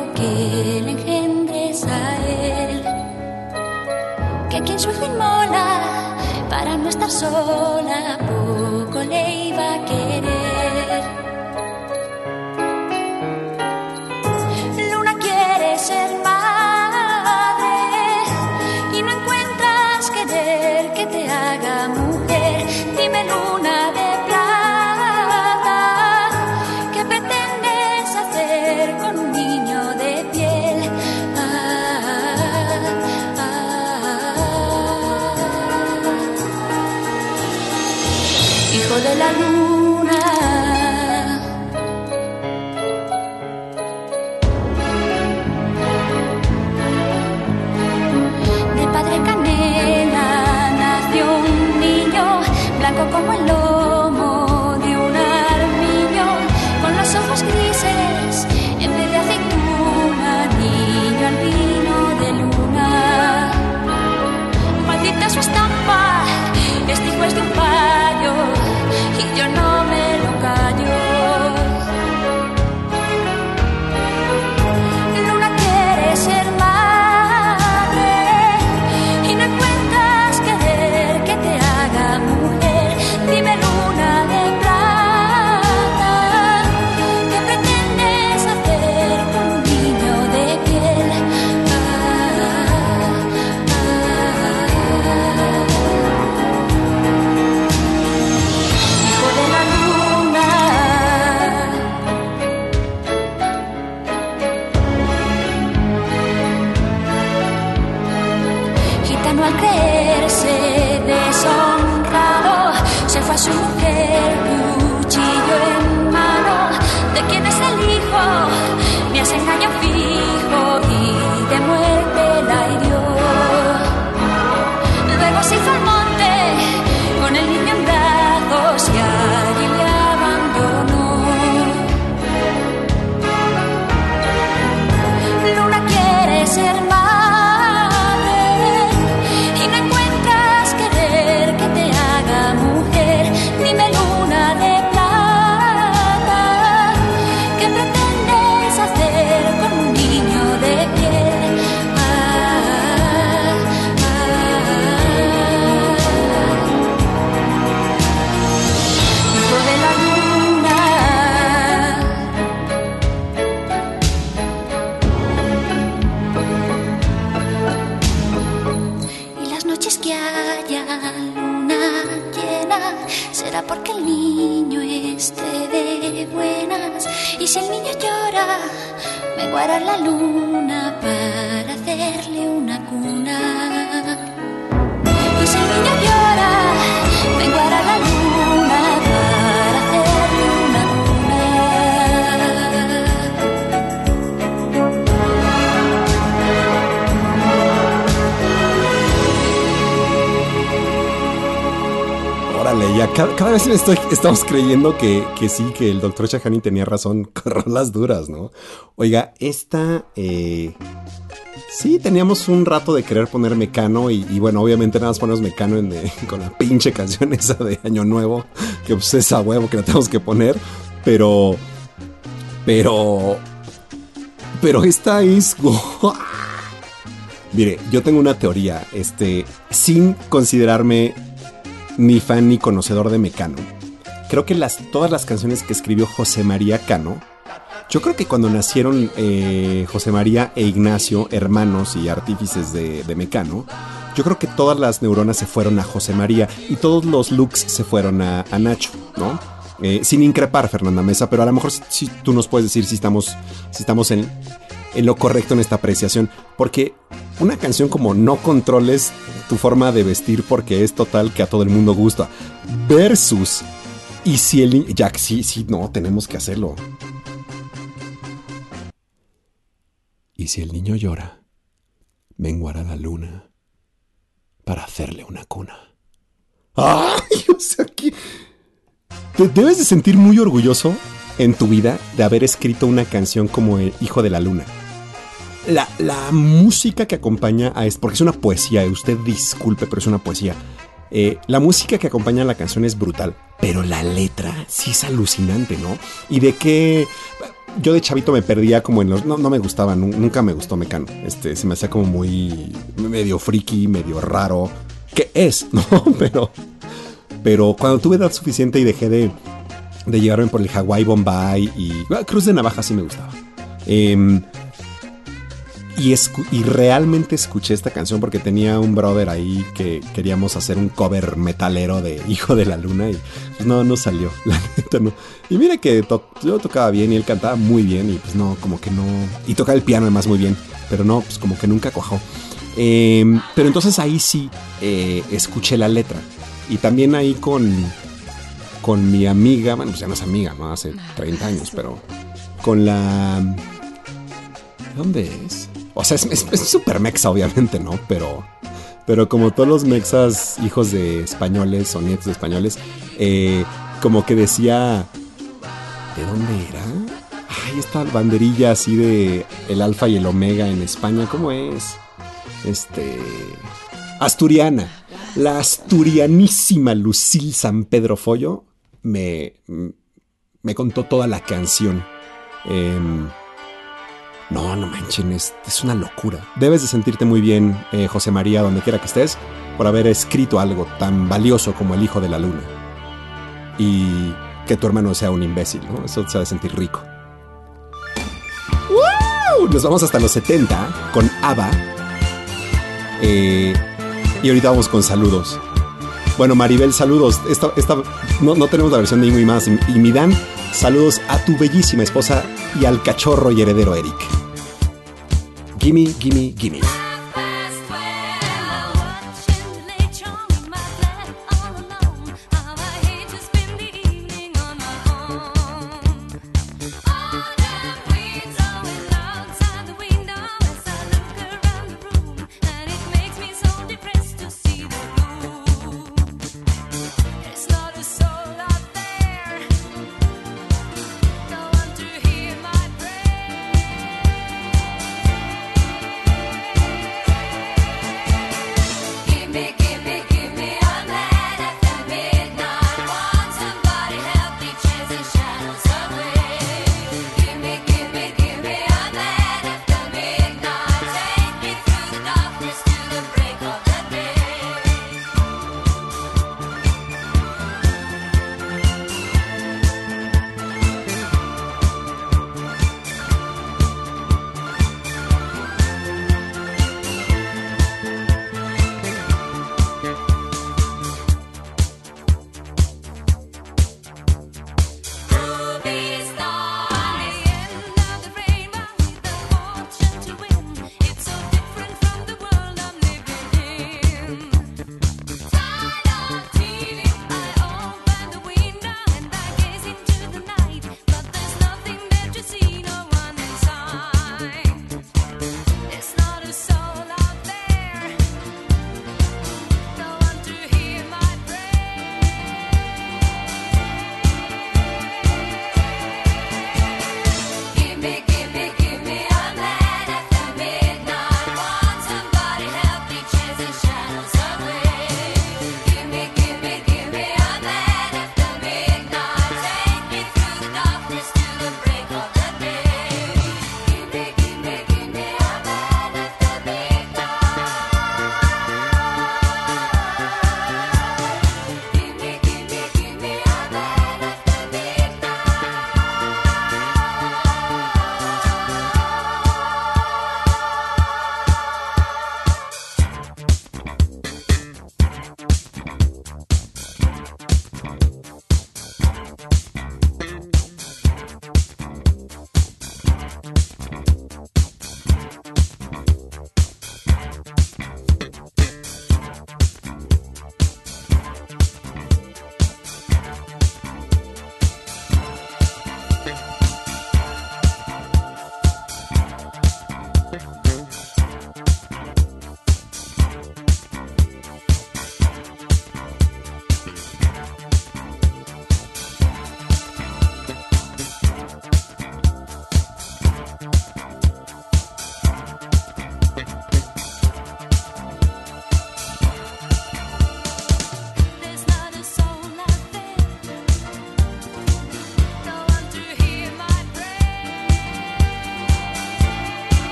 que le engendres a él. Que hijo inmola para no estar sola, poco le iba a querer. Cada, cada vez estoy, estamos creyendo que, que sí, que el doctor Shahani tenía razón con rolas duras, ¿no? Oiga, esta... eh, sí, teníamos un rato de querer poner Mecano y, bueno, obviamente nada más ponemos Mecano en de- con la pinche canción esa de Año Nuevo, que pues es a huevo que la tenemos que poner, pero... Pero... Pero esta es... Mire, yo tengo una teoría, este, sin considerarme ni fan ni conocedor de Mecano. Creo que las, todas las canciones que escribió José María Cano, yo creo que cuando nacieron eh, José María e Ignacio, hermanos y artífices de, Mecano, yo creo que todas las neuronas se fueron a José María y todos los looks se fueron a, a Nacho, ¿no? Eh, sin increpar, Fernanda Mesa, pero a lo mejor si tú nos puedes decir si estamos, si estamos en, en lo correcto en esta apreciación. Porque una canción como No controles tu forma de vestir porque es total que a todo el mundo gusta. Versus. Y si el niño. Ya, sí, sí, no, tenemos que hacerlo. Y si el niño llora, menguará la luna para hacerle una cuna. ¡Ay! O sea, que. Te debes de sentir muy orgulloso en tu vida de haber escrito una canción como El Hijo de la Luna. La, la música que acompaña a esto, porque es una poesía, eh, usted disculpe, pero es una poesía. Eh, la música que acompaña a la canción es brutal, pero la letra sí es alucinante, ¿no? Y de qué. Yo de chavito me perdía como en los. No, no me gustaba, nu- nunca me gustó Mecano. Este, se me hacía como muy. medio friki, medio raro. Que es, ¿no? Pero. Pero cuando tuve edad suficiente y dejé de, de llevarme por el Hawaii Bombay y ah, Cruz de Navaja sí me gustaba. Em, y, escu- y realmente escuché esta canción porque tenía un brother ahí que queríamos hacer un cover metalero de Hijo de la Luna y pues no, no salió, la neta no. Y mira que to- yo tocaba bien y él cantaba muy bien y pues no, como que no... Y tocaba el piano además muy bien, pero no, pues como que nunca cuajó. Em, pero entonces ahí sí eh, escuché la letra. Y también ahí con, con mi amiga, bueno, pues ya no es amiga, ¿no? Hace 30 años, pero con la... ¿de ¿Dónde es? O sea, es súper mexa, obviamente, ¿no? Pero, pero como todos los mexas, hijos de españoles o nietos de españoles, eh, como que decía... ¿De dónde era? Ay, esta banderilla así de el alfa y el omega en España, ¿cómo es? Este... Asturiana. La asturianísima Lucille San Pedro Follo me, me contó toda la canción. Em, no, no manchen, es, es una locura. Debes de sentirte muy bien, eh, José María, donde quiera que estés, por haber escrito algo tan valioso como El Hijo de la Luna. Y que tu hermano sea un imbécil, ¿no? Eso se ha de sentir rico. ¡Woo! Nos vamos hasta los 70 con ABBA. Eh, y ahorita vamos con saludos. Bueno, Maribel, saludos. Esta, esta, no, no tenemos la versión de Ingo y más. Y mi Dan, saludos a tu bellísima esposa y al cachorro y heredero Eric. Gimme, gimme, gimme.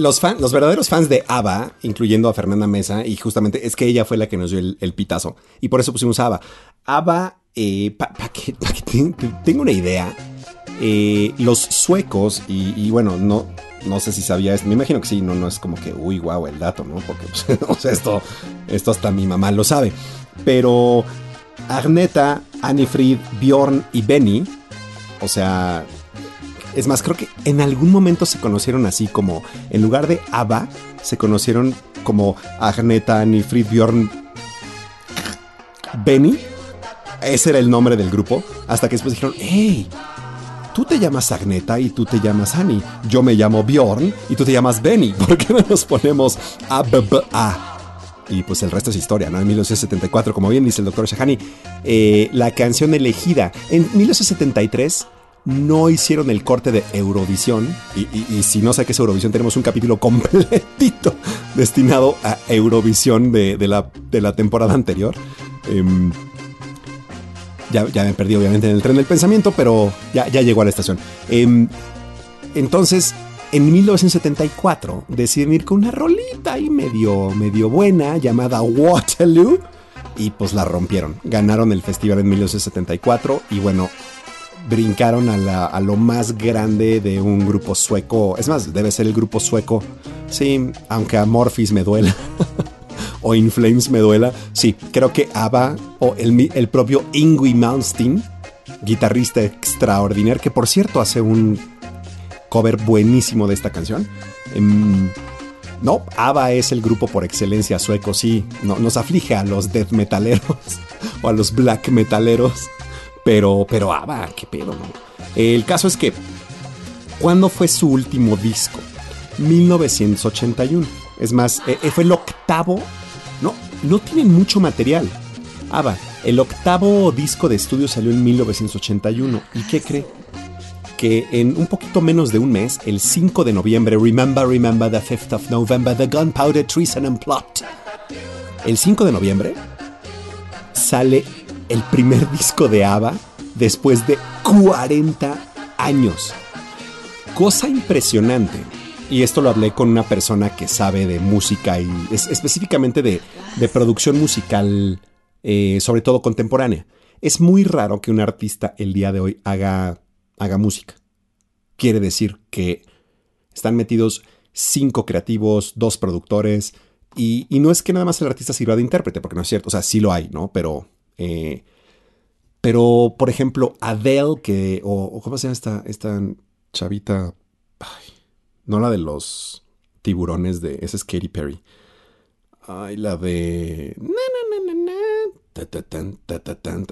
Los, fan- los verdaderos fans de ABBA, incluyendo a Fernanda Mesa, y justamente es que ella fue la que nos dio el, pitazo, y por eso pusimos ABBA. ABBA, para que, pa' que te- te- tenga una idea, eh, los suecos, y, bueno, no, no sé si sabías, me imagino que sí, no, no es como que, uy, guau, el dato, ¿no? Porque, pues, o sea, esto, esto hasta mi mamá lo sabe. Pero Agneta, Anifrid, Bjorn y Benny, o sea, es más, creo que en algún momento se conocieron así como, en lugar de ABBA, se conocieron como Agneta, Anifrid, Bjorn, Benny. Ese era el nombre del grupo. Hasta que después dijeron, hey, tú te llamas Agneta y tú te llamas Annie. Yo me llamo Bjorn y tú te llamas Benny. ¿Por qué no nos ponemos ABBA? Y pues el resto es historia, ¿no? En 1974, como bien dice el doctor Shahani, eh, la canción elegida. En 1973 no hicieron el corte de Eurovisión. Y, si no sé qué es Eurovisión, tenemos un capítulo completito destinado a Eurovisión de, la, de la temporada anterior. Em, ya, ya me perdí obviamente en el tren del pensamiento, pero ya, ya llegó a la estación. Em, entonces, en 1974 deciden ir con una rolita ahí medio, medio buena llamada Waterloo y pues la rompieron. Ganaron el festival en 1974 y bueno, brincaron a, lo más grande de un grupo sueco. Es más, debe ser el grupo sueco. Sí, aunque a Morphis me duela. o In Flames me duela. Sí, creo que ABBA o el, el propio Ingwie Malmsteen, guitarrista extraordinario, que por cierto hace un cover buenísimo de esta canción. Em, no, ABBA es el grupo por excelencia sueco, sí. No, nos aflige a los death metaleros o a los black metaleros. Pero, pero ABBA, qué pedo, ¿no? El caso es que, ¿cuándo fue su último disco? 1981. Es más, eh, eh, fue el octavo. No, no tienen mucho material. ABBA, el octavo disco de estudio salió en 1981. ¿Y qué cree? que en un poquito menos de un mes, el 5 de noviembre, remember, remember the 5th of November, the gunpowder treason and plot. El 5 de noviembre sale el primer disco de ABBA después de 40 años. Cosa impresionante. Y esto lo hablé con una persona que sabe de música y es- específicamente de, producción musical, eh, sobre todo contemporánea. Es muy raro que un artista el día de hoy haga, haga música. Quiere decir que están metidos cinco creativos, dos productores, y, y no es que nada más el artista sirva de intérprete, porque no es cierto, o sea, sí lo hay, ¿no? Pero, eh, pero por ejemplo, Adele, que, o, ¿cómo se llama esta, esta chavita? Ay, no la de los tiburones de, esa es Katy Perry. Ay, la de...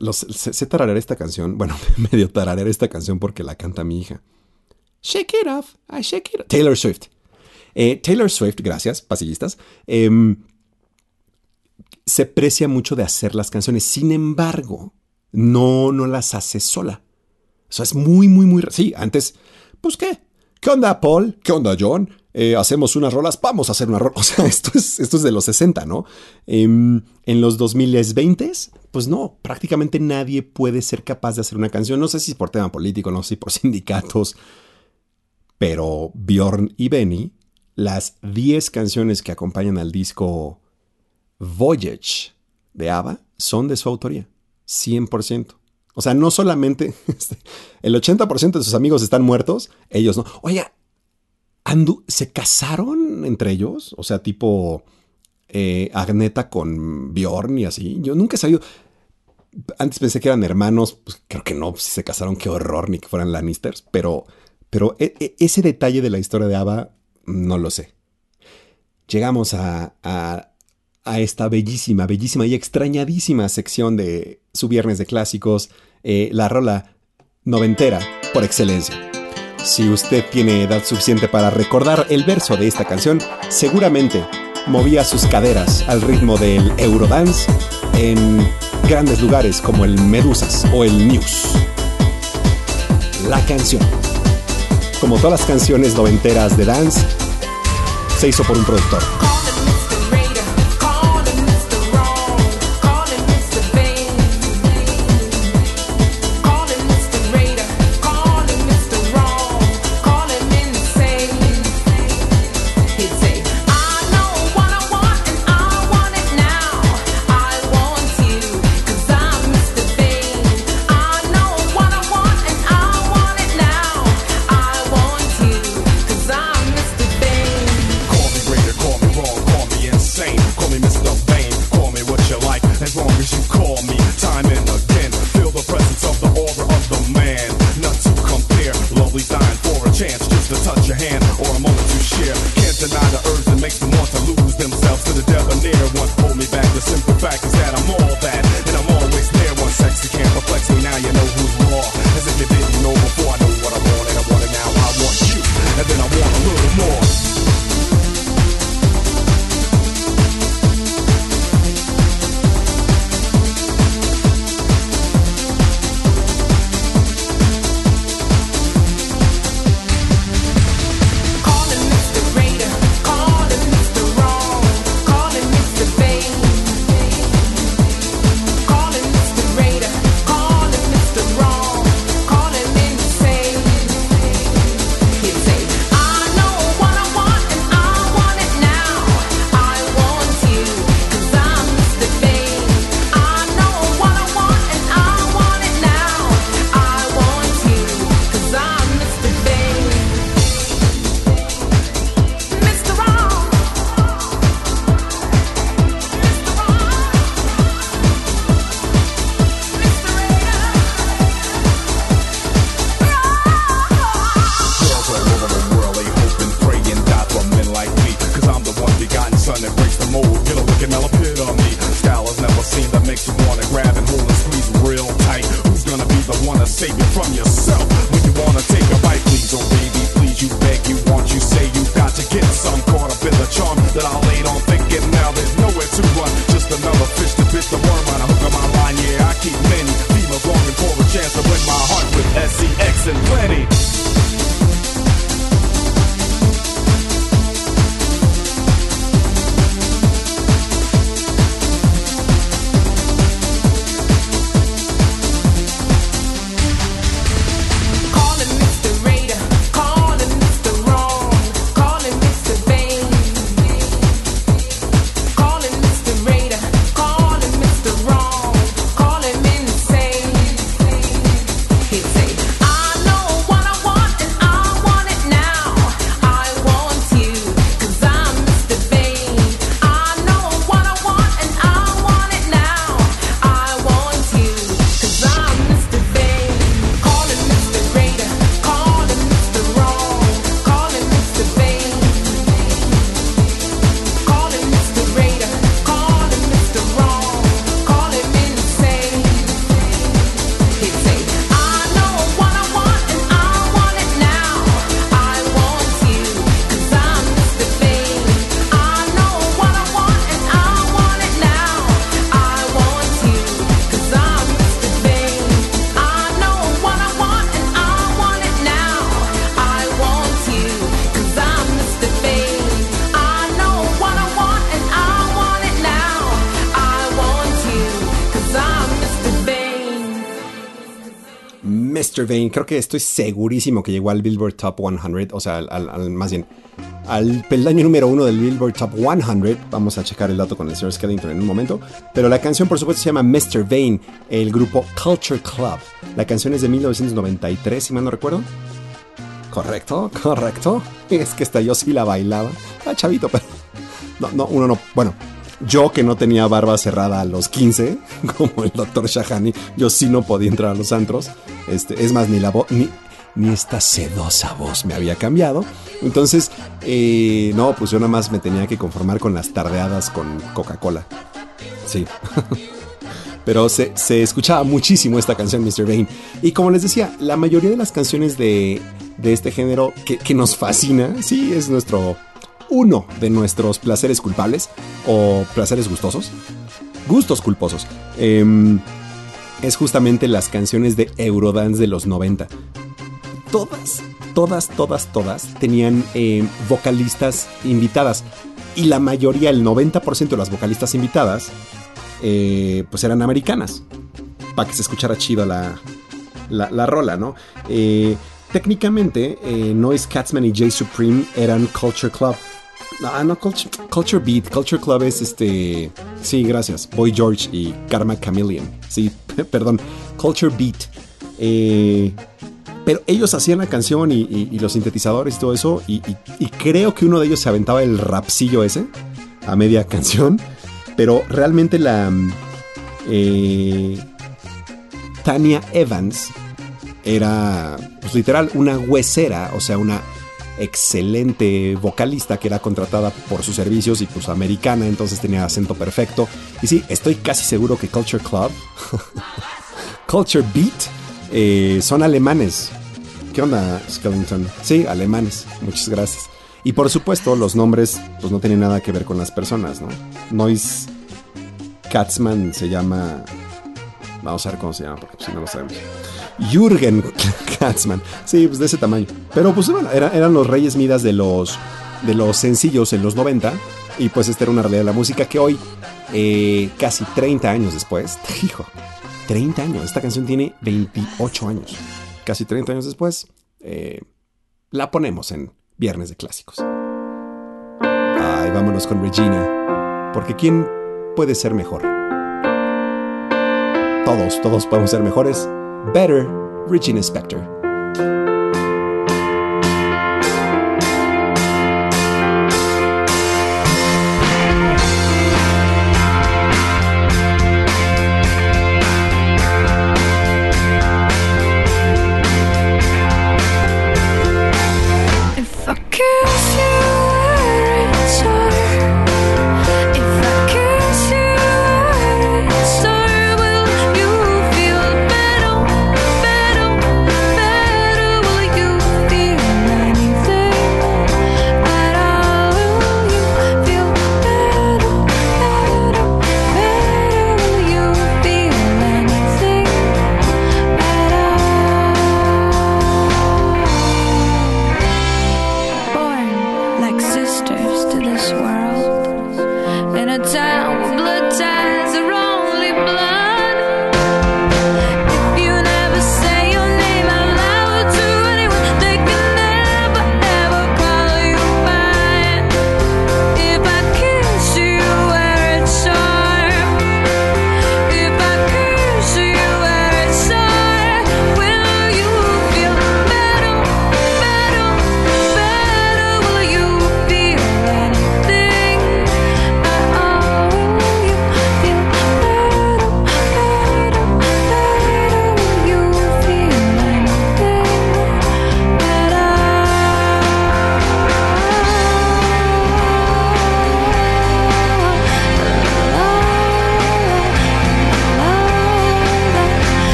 Los- sé, sé esta canción, bueno, medio tararear esta canción porque la canta mi hija. Shake it off, I shake it off. Taylor Swift. Eh, Taylor Swift, gracias, pasillistas. em, se precia mucho de hacer las canciones. Sin embargo, no, no las hace sola. O sea, es muy, muy, muy... Sí, antes, pues qué. ¿Qué onda, Paul? ¿Qué onda, John? Eh, hacemos unas rolas, vamos a hacer una rola. O sea, esto es, esto es de los 60, ¿no? Em, en los 2020, pues no, prácticamente nadie puede ser capaz de hacer una canción. No sé si por tema político, no sé si por sindicatos, pero Bjorn y Benny, las 10 canciones que acompañan al disco Voyage de ABBA son de su autoría, 100%. O sea, no solamente este, el 80% de sus amigos están muertos, ellos no. Oye, Andu, ¿se casaron entre ellos? O sea, tipo eh, Agneta con Bjorn y así. Yo nunca he sabido. Antes pensé que eran hermanos, pues creo que no, si se casaron, qué horror, ni que fueran Lannisters, pero, pero e- e- ese detalle de la historia de Ava no lo sé. Llegamos a, a esta bellísima, bellísima y extrañadísima sección de su viernes de clásicos, eh, la rola noventera por excelencia. Si usted tiene edad suficiente para recordar el verso de esta canción, seguramente movía sus caderas al ritmo del Eurodance en grandes lugares como el Medusas o el News. La canción, como todas las canciones noventeras de dance, se hizo por un productor. Vane, creo que estoy segurísimo que llegó al Billboard Top 100, o sea, al- más bien al peldaño número uno del Billboard Top 100. Vamos a checar el dato con el señor Skellington en un momento. Pero la canción, por supuesto, se llama Mr. Vane, el grupo Culture Club. La canción es de 1993, si mal no recuerdo. Correcto, correcto. Es que esta yo sí la bailaba. Ah, chavito, pero. No, no, uno no. Bueno, yo que no tenía barba cerrada a los 15, como el doctor Shahani, yo sí no podía entrar a los antros. Este, es más, ni la voz, ni, ni esta sedosa voz me había cambiado. Entonces, eh, no, pues yo nada más me tenía que conformar con las tardeadas con Coca-Cola. Sí. Pero se, se escuchaba muchísimo esta canción, Mr. Vane. Y como les decía, la mayoría de las canciones de, de este género que, que nos fascina, sí, es nuestro. Uno de nuestros placeres culpables o placeres gustosos. Gustos culposos. Em, es justamente las canciones de Eurodance de los 90. Todas, todas, todas, todas tenían eh, vocalistas invitadas. Y la mayoría, el 90% de las vocalistas invitadas, eh, pues eran americanas. Para que se escuchara chido la, la, la rola, ¿no? Eh, técnicamente, Noise Catsman y J Supreme eran Culture Club. No, no, Culture, Culture Beat. Culture Club es este. Sí, gracias. Boy George y Karma Chameleon. Sí, perdón. Culture Beat. Eh, pero ellos hacían la canción y, los sintetizadores y todo eso. Y, y- y creo que uno de ellos se aventaba el rapsillo ese a media canción. Pero realmente la. mm, eh, Tania Evans era, pues literal, una huesera, o sea, una excelente vocalista que era contratada por sus servicios y pues americana, entonces tenía acento perfecto. Y sí, estoy casi seguro que Culture Club, Culture Beat, eh, son alemanes. ¿Qué onda, Skellington? Sí, alemanes. Muchas gracias. Y por supuesto, los nombres pues no tienen nada que ver con las personas, ¿no? Noise Katzman se llama... Vamos a ver cómo se llama, porque si no lo sabemos. Jürgen Katzman. Sí, pues de ese tamaño. Pero pues bueno, era- eran los reyes midas de los, de los sencillos en los 90. Y pues esta era una realidad de la música que hoy, eh, casi 30 años después, hijo, 30 años. Esta canción tiene 28 años. Casi 30 años después, eh, la ponemos en Viernes de Clásicos. Ay, vámonos con Regina. Porque ¿quién puede ser mejor? Todos, todos podemos ser mejores. Better, Regina Spector.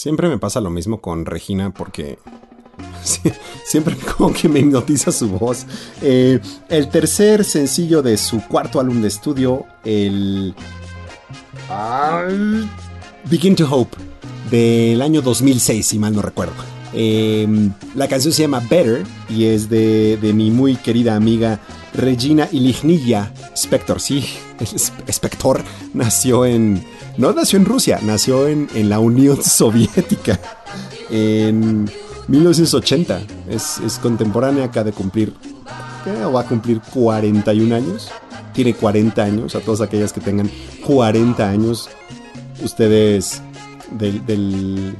Siempre me pasa lo mismo con Regina porque siempre como que me hipnotiza su voz. Eh, el tercer sencillo de su cuarto álbum de estudio, el Begin to Hope, del año 2006, si mal no recuerdo. Eh, la canción se llama Better y es de mi muy querida amiga Regina Ilignilla Spector. Sí, Spector nació en. No nació en Rusia, nació en, en la Unión Soviética en 1980. Es, es contemporánea, acaba de cumplir. ¿O va a cumplir 41 años? Tiene 40 años. A todas aquellas que tengan 40 años, ustedes del, del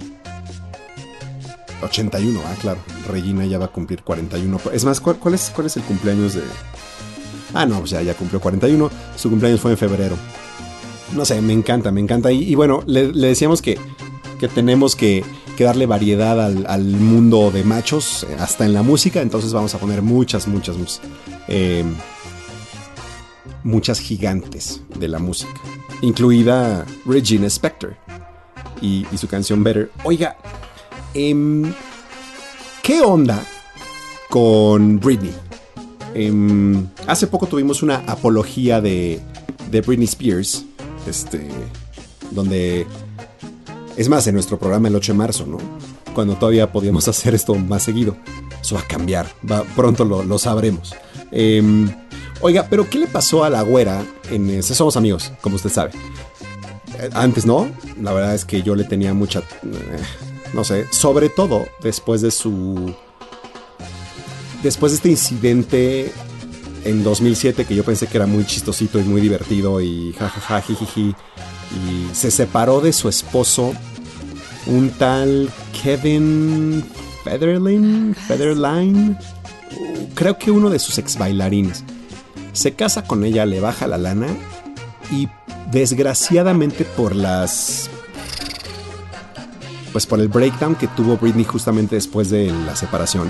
81, ah, claro. Regina ya va a cumplir 41. Es más, ¿cuál, cuál es, cuál es el cumpleaños de.? Ah, no, o sea, ya cumplió 41. Su cumpleaños fue en febrero. no sé, me encanta, me encanta. Y, bueno, le, decíamos que, que tenemos que, darle variedad al, mundo de machos, eh, hasta en la música. Entonces vamos a poner muchas, muchas, muchas, eh, muchas gigantes de la música, incluida Regina Spector y, y su canción Better. Oiga, em, ¿qué onda con Britney? Em, hace poco tuvimos una apología de, de Britney Spears, este, donde, es más, en nuestro programa el 8 de marzo, ¿no? Cuando todavía podíamos hacer esto más seguido. Eso va a cambiar, va, pronto lo, sabremos. Em, oiga, pero ¿qué le pasó a la güera en Somos Amigos, como usted sabe? Eh, Antes no, la verdad es que yo le tenía mucha, eh, no sé, sobre todo después de su después de este incidente en 2007 que yo pensé que era muy chistosito y muy divertido y jajaja, jijiji, y se separó de su esposo, un tal Kevin Federline, Federline, creo que uno de sus ex bailarines. Se casa con ella, le baja la lana y desgraciadamente por las pues por el breakdown que tuvo Britney justamente después de la separación,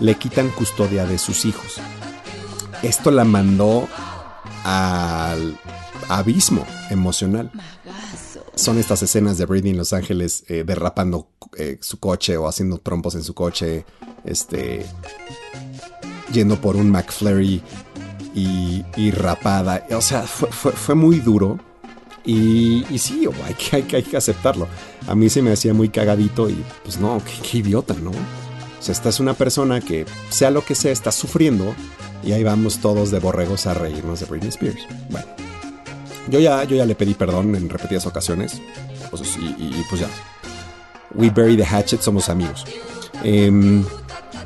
le quitan custodia de sus hijos. Esto la mandó al abismo emocional. Son estas escenas de Britney en Los Ángeles eh, derrapando eh, su coche o haciendo trompos en su coche, este, yendo por un McFlurry y, y rapada. O sea, fue, muy duro. Y, y sí, hay que, aceptarlo. A mí se me hacía muy cagadito y pues no, qué idiota, ¿no? O sea, esta es una persona que, sea lo que sea, está sufriendo y ahí vamos todos de borregos a reírnos de Britney Spears. Bueno, yo ya, yo ya le pedí perdón en repetidas ocasiones pues, y, pues ya. We bury the hatchet, somos amigos. Em,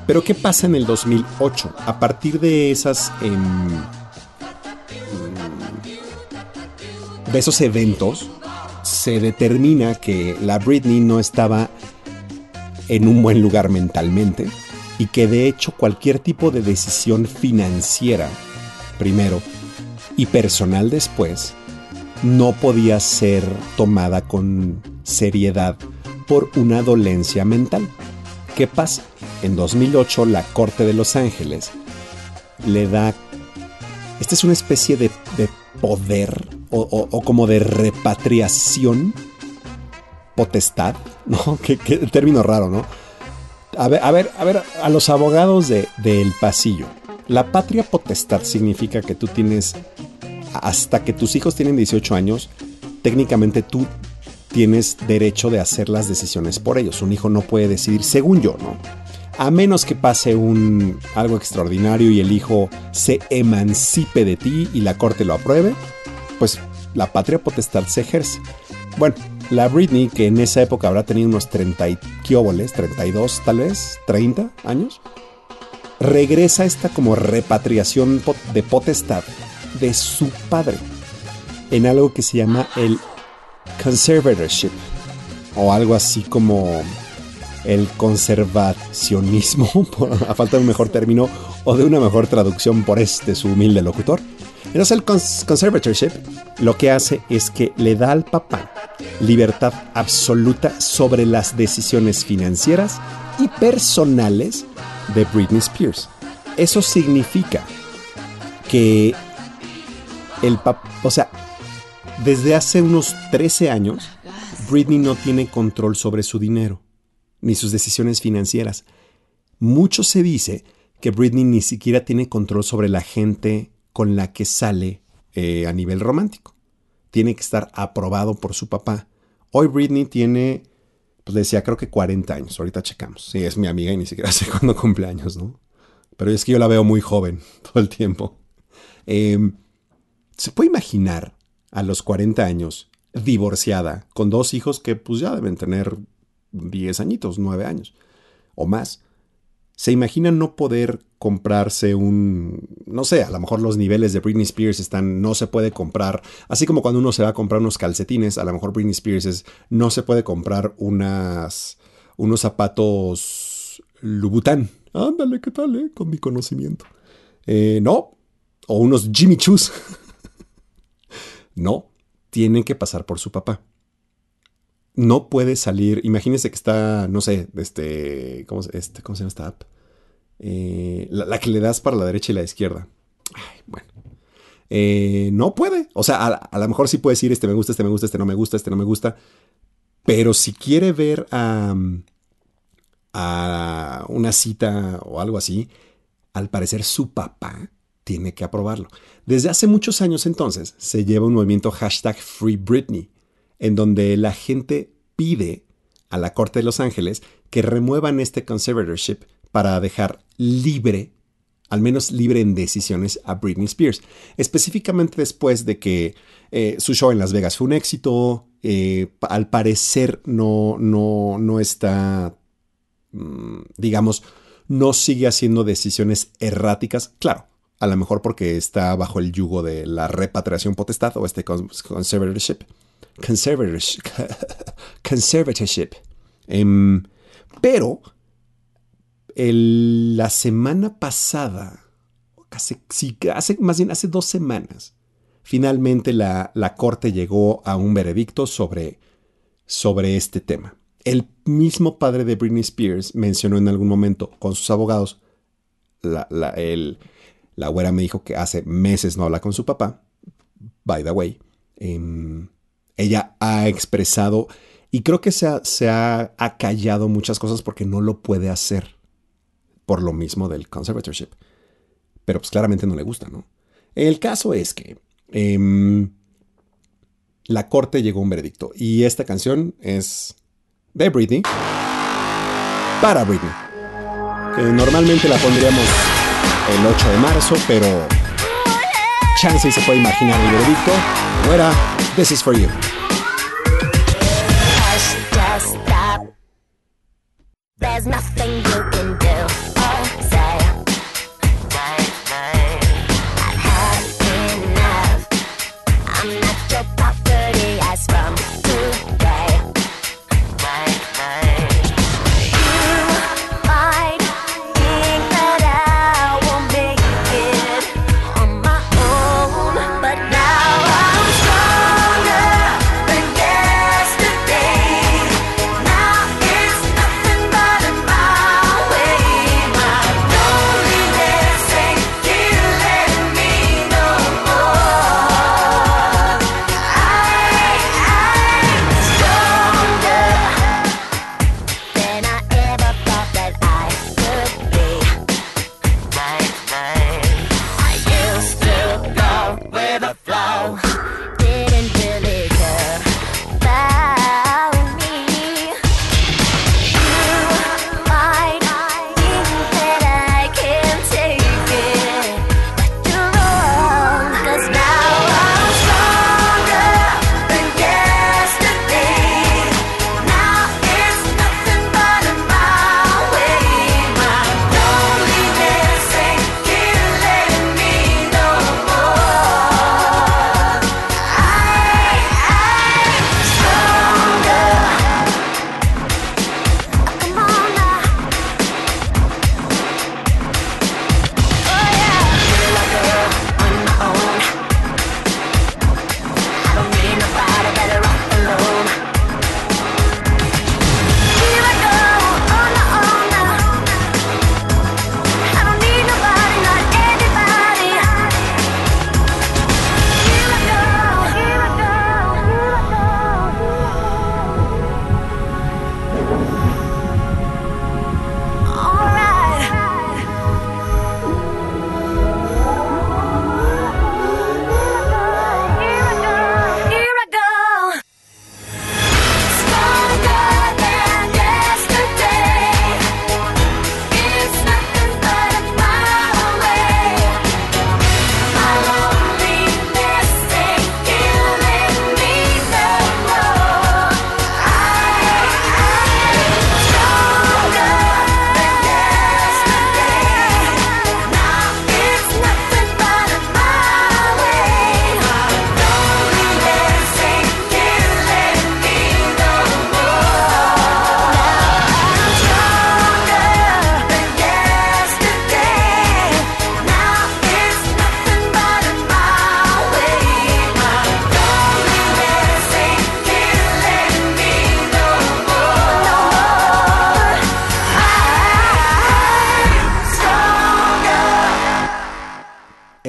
pero ¿qué pasa en el 2008? A partir de esas... em, de esos eventos, se determina que la Britney no estaba en un buen lugar mentalmente y que de hecho cualquier tipo de decisión financiera, primero, y personal después, no podía ser tomada con seriedad por una dolencia mental. ¿Qué pasa? En 2008 la Corte de Los Ángeles le da... Esta es una especie de, de poder o como de repatriación potestad, ¿no? Qué, término raro, ¿no? A ver, a ver, a ver, a los abogados de- del pasillo. La patria potestad significa que tú tienes, hasta que tus hijos tienen 18 años, técnicamente tú tienes derecho de hacer las decisiones por ellos. Un hijo no puede decidir, según yo, ¿no? A menos que pase un algo extraordinario y el hijo se emancipe de ti y la corte lo apruebe, pues la patria potestad se ejerce. Bueno, la Britney, que en esa época habrá tenido unos 30 y ¿qué óboles? 32 tal vez, 30 años, regresa a esta como repatriación de potestad de su padre en algo que se llama el conservatorship o algo así como el conservacionismo, a falta de un mejor término o de una mejor traducción por este su humilde locutor. Entonces el cons- conservatorship lo que hace es que le da al papá libertad absoluta sobre las decisiones financieras y personales de Britney Spears. Eso significa que el papá, o sea, desde hace unos 13 años, Britney no tiene control sobre su dinero ni sus decisiones financieras. Mucho se dice que Britney ni siquiera tiene control sobre la gente con la que sale eh, a nivel romántico. Tiene que estar aprobado por su papá. Hoy Britney tiene, pues decía, creo que 40 años. Ahorita checamos. Sí, es mi amiga y ni siquiera sé cuándo cumple años, ¿no? Pero es que yo la veo muy joven todo el tiempo. Eh, ¿Se puede imaginar a los 40 años divorciada con dos hijos que pues ya deben tener 10 añitos, 9 años o más? ¿Se imagina no poder comprarse un, no sé, a lo mejor los niveles de Britney Spears están, no se puede comprar, así como cuando uno se va a comprar unos calcetines, a lo mejor Britney Spears es, no se puede comprar unas, unos zapatos Lubután. Ándale, ¿qué tal, eh? Con mi conocimiento. Eh, no, o unos Jimmy Choos. no, tienen que pasar por su papá. No puede salir. Imagínense que está, no sé, este. ¿Cómo, este, ¿cómo se llama esta app? Eh, la, que le das para la derecha y la izquierda. Ay, bueno. Eh, no puede. O sea, a, a lo mejor sí puede decir este me gusta, este me gusta, este no me gusta, este no me gusta. Pero si quiere ver a, a una cita o algo así, al parecer su papá tiene que aprobarlo. Desde hace muchos años entonces se lleva un movimiento hashtag Free Britney, en donde la gente pide a la Corte de Los Ángeles que remuevan este conservatorship para dejar libre, al menos libre en decisiones, a Britney Spears. Específicamente después de que eh, su show en Las Vegas fue un éxito, eh, al parecer no, no, no está mm, digamos, no sigue haciendo decisiones erráticas. Claro, a lo mejor porque está bajo el yugo de la repatriación potestad o este cons- conservatorship. Conservatorship. Em, pero la semana pasada, hace, más bien hace dos semanas, finalmente la, la corte llegó a un veredicto sobre, sobre este tema. El mismo padre de Britney Spears mencionó en algún momento con sus abogados, la, la, el- la güera me dijo que hace meses no habla con su papá, by the way. Em, ella ha expresado, y creo que se ha, se ha acallado muchas cosas porque no lo puede hacer por lo mismo del conservatorship. Pero pues claramente no le gusta, ¿no? El caso es que em, la corte llegó a un veredicto y esta canción es de Britney para Britney. Que normalmente la pondríamos el 8 de marzo, pero chance y se puede imaginar el veredicto. Fuera, this is for you. There's nothing you can do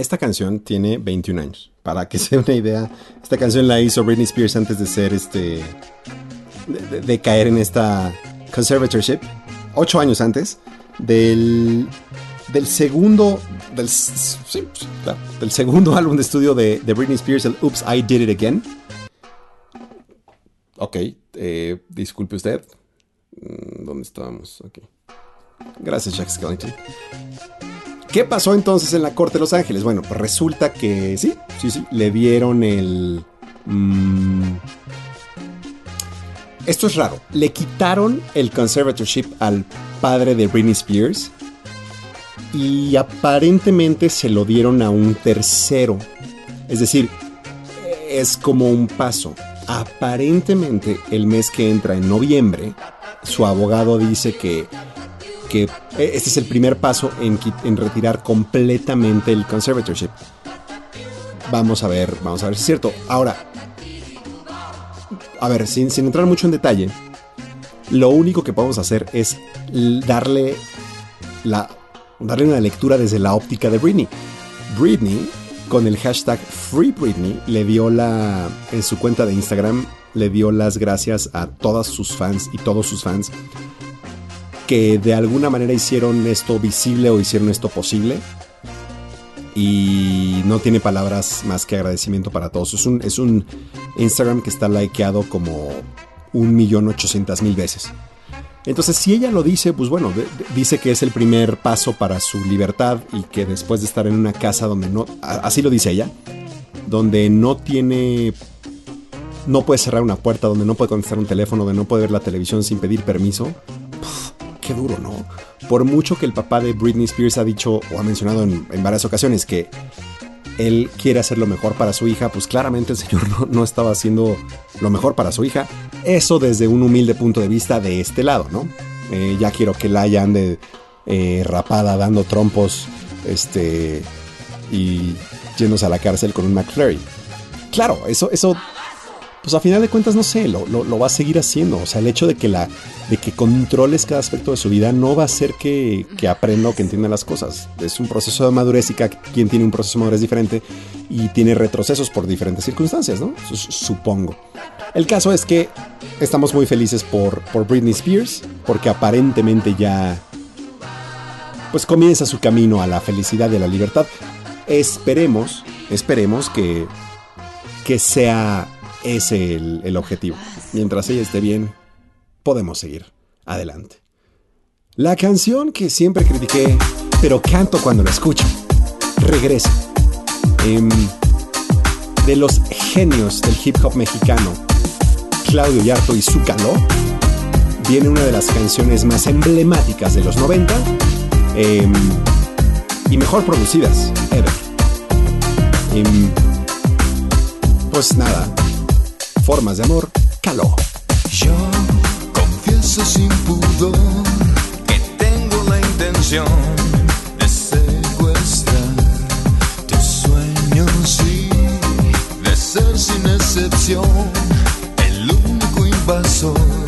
esta canción tiene 21 años. Para que se una idea, esta canción la hizo Britney Spears antes de ser este. de, caer en esta conservatorship. Ocho años antes del. del segundo. del, del segundo álbum de estudio de, Britney Spears, el Oops, I Did It Again. Ok, eh, disculpe usted. Mm, ¿Dónde estábamos? Ok. Gracias, Jack Skellington. ¿Qué pasó entonces en la corte de Los Ángeles? Bueno, pues resulta que sí, sí, sí, le dieron el... mm, esto es raro. Le quitaron el conservatorship al padre de Britney Spears y aparentemente se lo dieron a un tercero. Es decir, es como un paso. Aparentemente el mes que entra en noviembre, su abogado dice que que este es el primer paso en, retirar completamente el conservatorship. Vamos a ver, vamos a ver si es cierto. Ahora, a ver, sin, entrar mucho en detalle, lo único que podemos hacer es darle la darle una lectura desde la óptica de Britney. Britney, con el hashtag Free Britney, le dio la en su cuenta de Instagram le dio las gracias a todas sus fans y todos sus fans que de alguna manera hicieron esto visible o hicieron esto posible. Y no tiene palabras más que agradecimiento para todos. Es un, es un Instagram que está likeado como un millón ochocientas mil veces. Entonces, si ella lo dice, pues bueno, dice que es el primer paso para su libertad y que después de estar en una casa donde no, así lo dice ella, donde no tiene, no puede cerrar una puerta, donde no puede contestar un teléfono, donde no puede ver la televisión sin pedir permiso, qué duro, ¿no? Por mucho que el papá de Britney Spears ha dicho o ha mencionado en, varias ocasiones que él quiere hacer lo mejor para su hija, pues claramente el señor no, no estaba haciendo lo mejor para su hija. Eso desde un humilde punto de vista de este lado, ¿no? Eh, ya quiero que la ande eh, rapada dando trompos este, y yéndose a la cárcel con un McFlurry. Claro, eso, eso pues a final de cuentas, no sé, lo, lo- va a seguir haciendo. O sea, el hecho de que, la, de que controles cada aspecto de su vida no va a hacer que, que aprenda o que entienda las cosas. Es un proceso de madurez y cada quien tiene un proceso de madurez diferente y tiene retrocesos por diferentes circunstancias, ¿no? Su- Supongo. El caso es que estamos muy felices por, por Britney Spears, porque aparentemente ya pues comienza su camino a la felicidad y a la libertad. Esperemos, esperemos que, que sea ese el, el objetivo. Mientras ella esté bien, podemos seguir adelante. La canción que siempre critiqué, pero canto cuando la escucho, regresa. Em, de los genios del hip hop mexicano, Claudio Yarto y Zúcalo, viene una de las canciones más emblemáticas de los 90 em, y mejor producidas ever. Em, pues nada, formas de amor, caló. Yo confieso sin pudor que tengo la intención de secuestrar tus sueños y de ser sin excepción el único invasor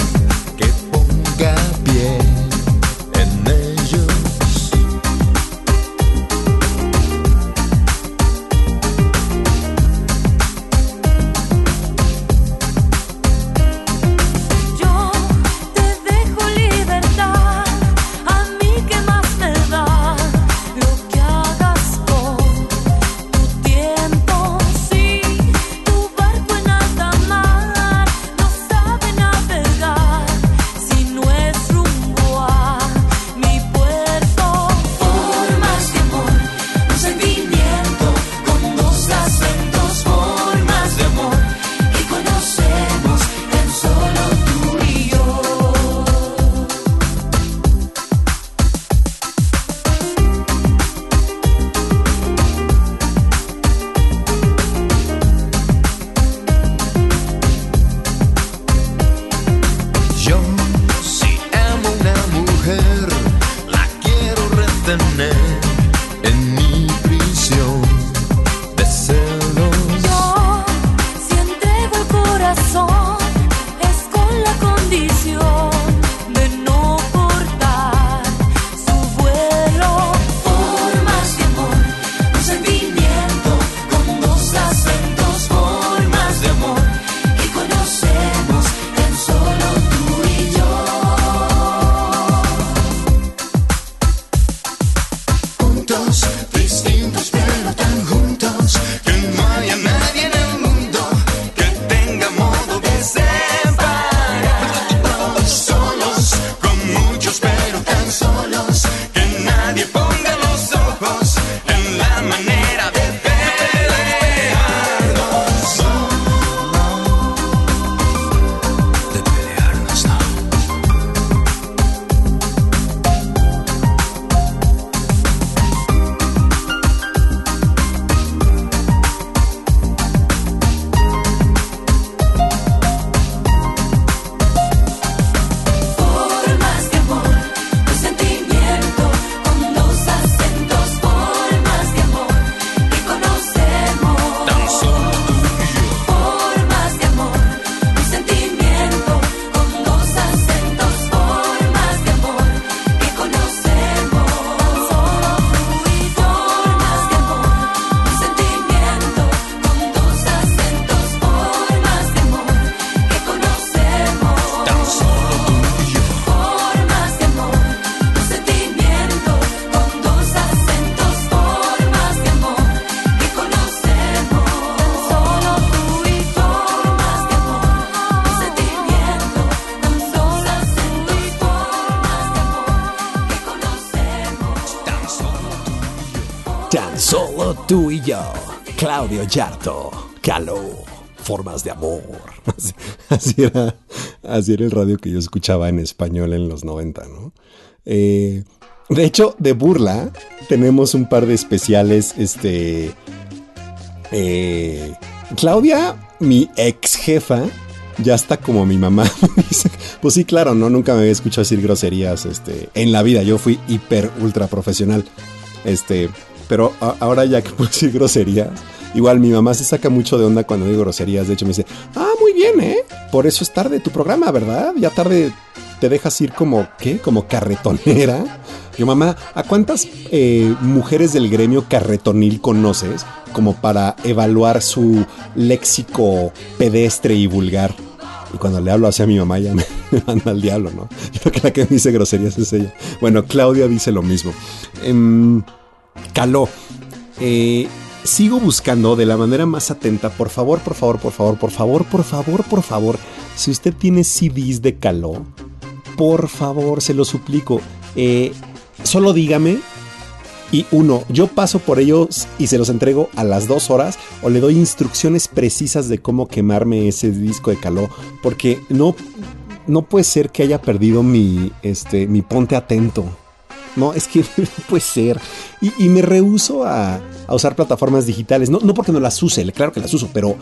Claudio Yarto, Caló, formas de amor. Así, era, así era el radio que yo escuchaba en español en los 90, ¿no? Eh, de hecho, de burla, tenemos un par de especiales, este... eh, Claudia, mi ex jefa, ya está como mi mamá. Pues sí, claro, no, nunca me había escuchado decir groserías este, en la vida. Yo fui hiper ultra profesional. Este, pero ahora ya que puedo decir groserías, igual mi mamá se saca mucho de onda cuando digo groserías. De hecho, me dice, ah, muy bien, ¿eh? Por eso es tarde tu programa, ¿verdad? Ya tarde te dejas ir como, ¿qué? Como carretonera. Yo, mamá, ¿a cuántas eh, mujeres del gremio carretonil conoces como para evaluar su léxico pedestre y vulgar? Y cuando le hablo hacia mi mamá, ya me, me manda al diablo, ¿no? Yo creo que la que me dice groserías es ella. Bueno, Claudia dice lo mismo. Em, Caló. Eh, sigo buscando de la manera más atenta. Por favor, por favor, por favor, por favor, por favor, por favor. Si usted tiene CDs de Caló, por favor, se lo suplico. eh, solo dígame. Y uno, yo paso por ellos y se los entrego a las dos horas o le doy instrucciones precisas de cómo quemarme ese disco de caló. Porque no, no puede ser que haya perdido mi, este, mi ponte atento. No, es que no puede ser. Y, me rehuso a, usar plataformas digitales. No, no porque no las use, claro que las uso, pero,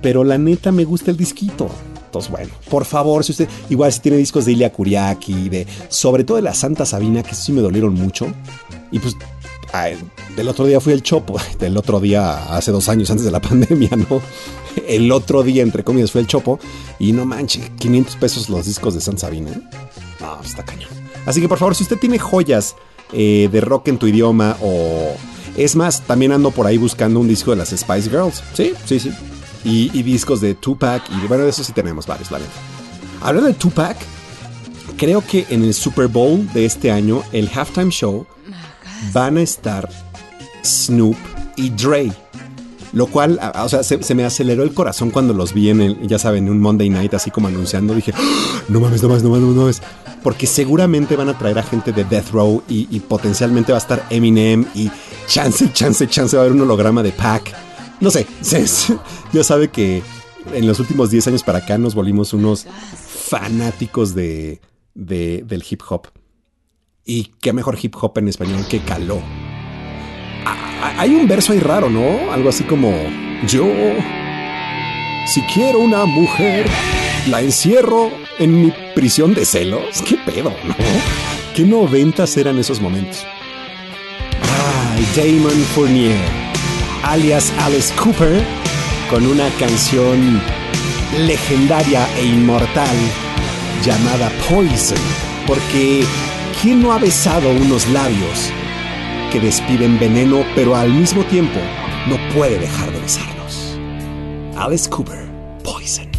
pero la neta me gusta el disquito. Entonces, bueno, por favor, si usted, igual si tiene discos de Ilia Kuriaki, de, sobre todo de la Santa Sabina, que sí me dolieron mucho. Y pues, ay, del otro día fui al Chopo, del otro día, hace dos años antes de la pandemia, ¿no? El otro día, entre comillas, fue el Chopo. Y no manche, 500 pesos los discos de Santa Sabina. No, está cañón. Así que por favor, si usted tiene joyas eh, de rock en tu idioma o... Es más, también ando por ahí buscando un disco de las Spice Girls. Sí, sí, sí. Y, y discos de Tupac. Y bueno, de eso sí tenemos varios, la verdad. Hablando de Tupac, creo que en el Super Bowl de este año, el halftime show, van a estar Snoop y Dre. Lo cual, o sea, se, me aceleró el corazón cuando los vi en el, ya saben, en un Monday night, así como anunciando. Dije, "¡Ah! no mames, no mames, no mames, no mames. Porque seguramente van a traer a gente de Death Row y, potencialmente va a estar Eminem y chance, chance, chance va a haber un holograma de Pac. No sé, ya sabe que en los últimos 10 años para acá nos volvimos unos fanáticos de, de- del hip hop. Y qué mejor hip hop en español que caló. Hay un verso ahí raro, ¿no? Algo así como yo, si quiero una mujer, la encierro en mi prisión de celos. ¿Qué pedo, no? ¿Qué noventas eran esos momentos? Ay, Damon Fournier, alias Alice Cooper, con una canción legendaria e inmortal llamada Poison. Porque, ¿quién no ha besado unos labios que despiden veneno, pero al mismo tiempo no puede dejar de besarlos? Alice Cooper, Poison.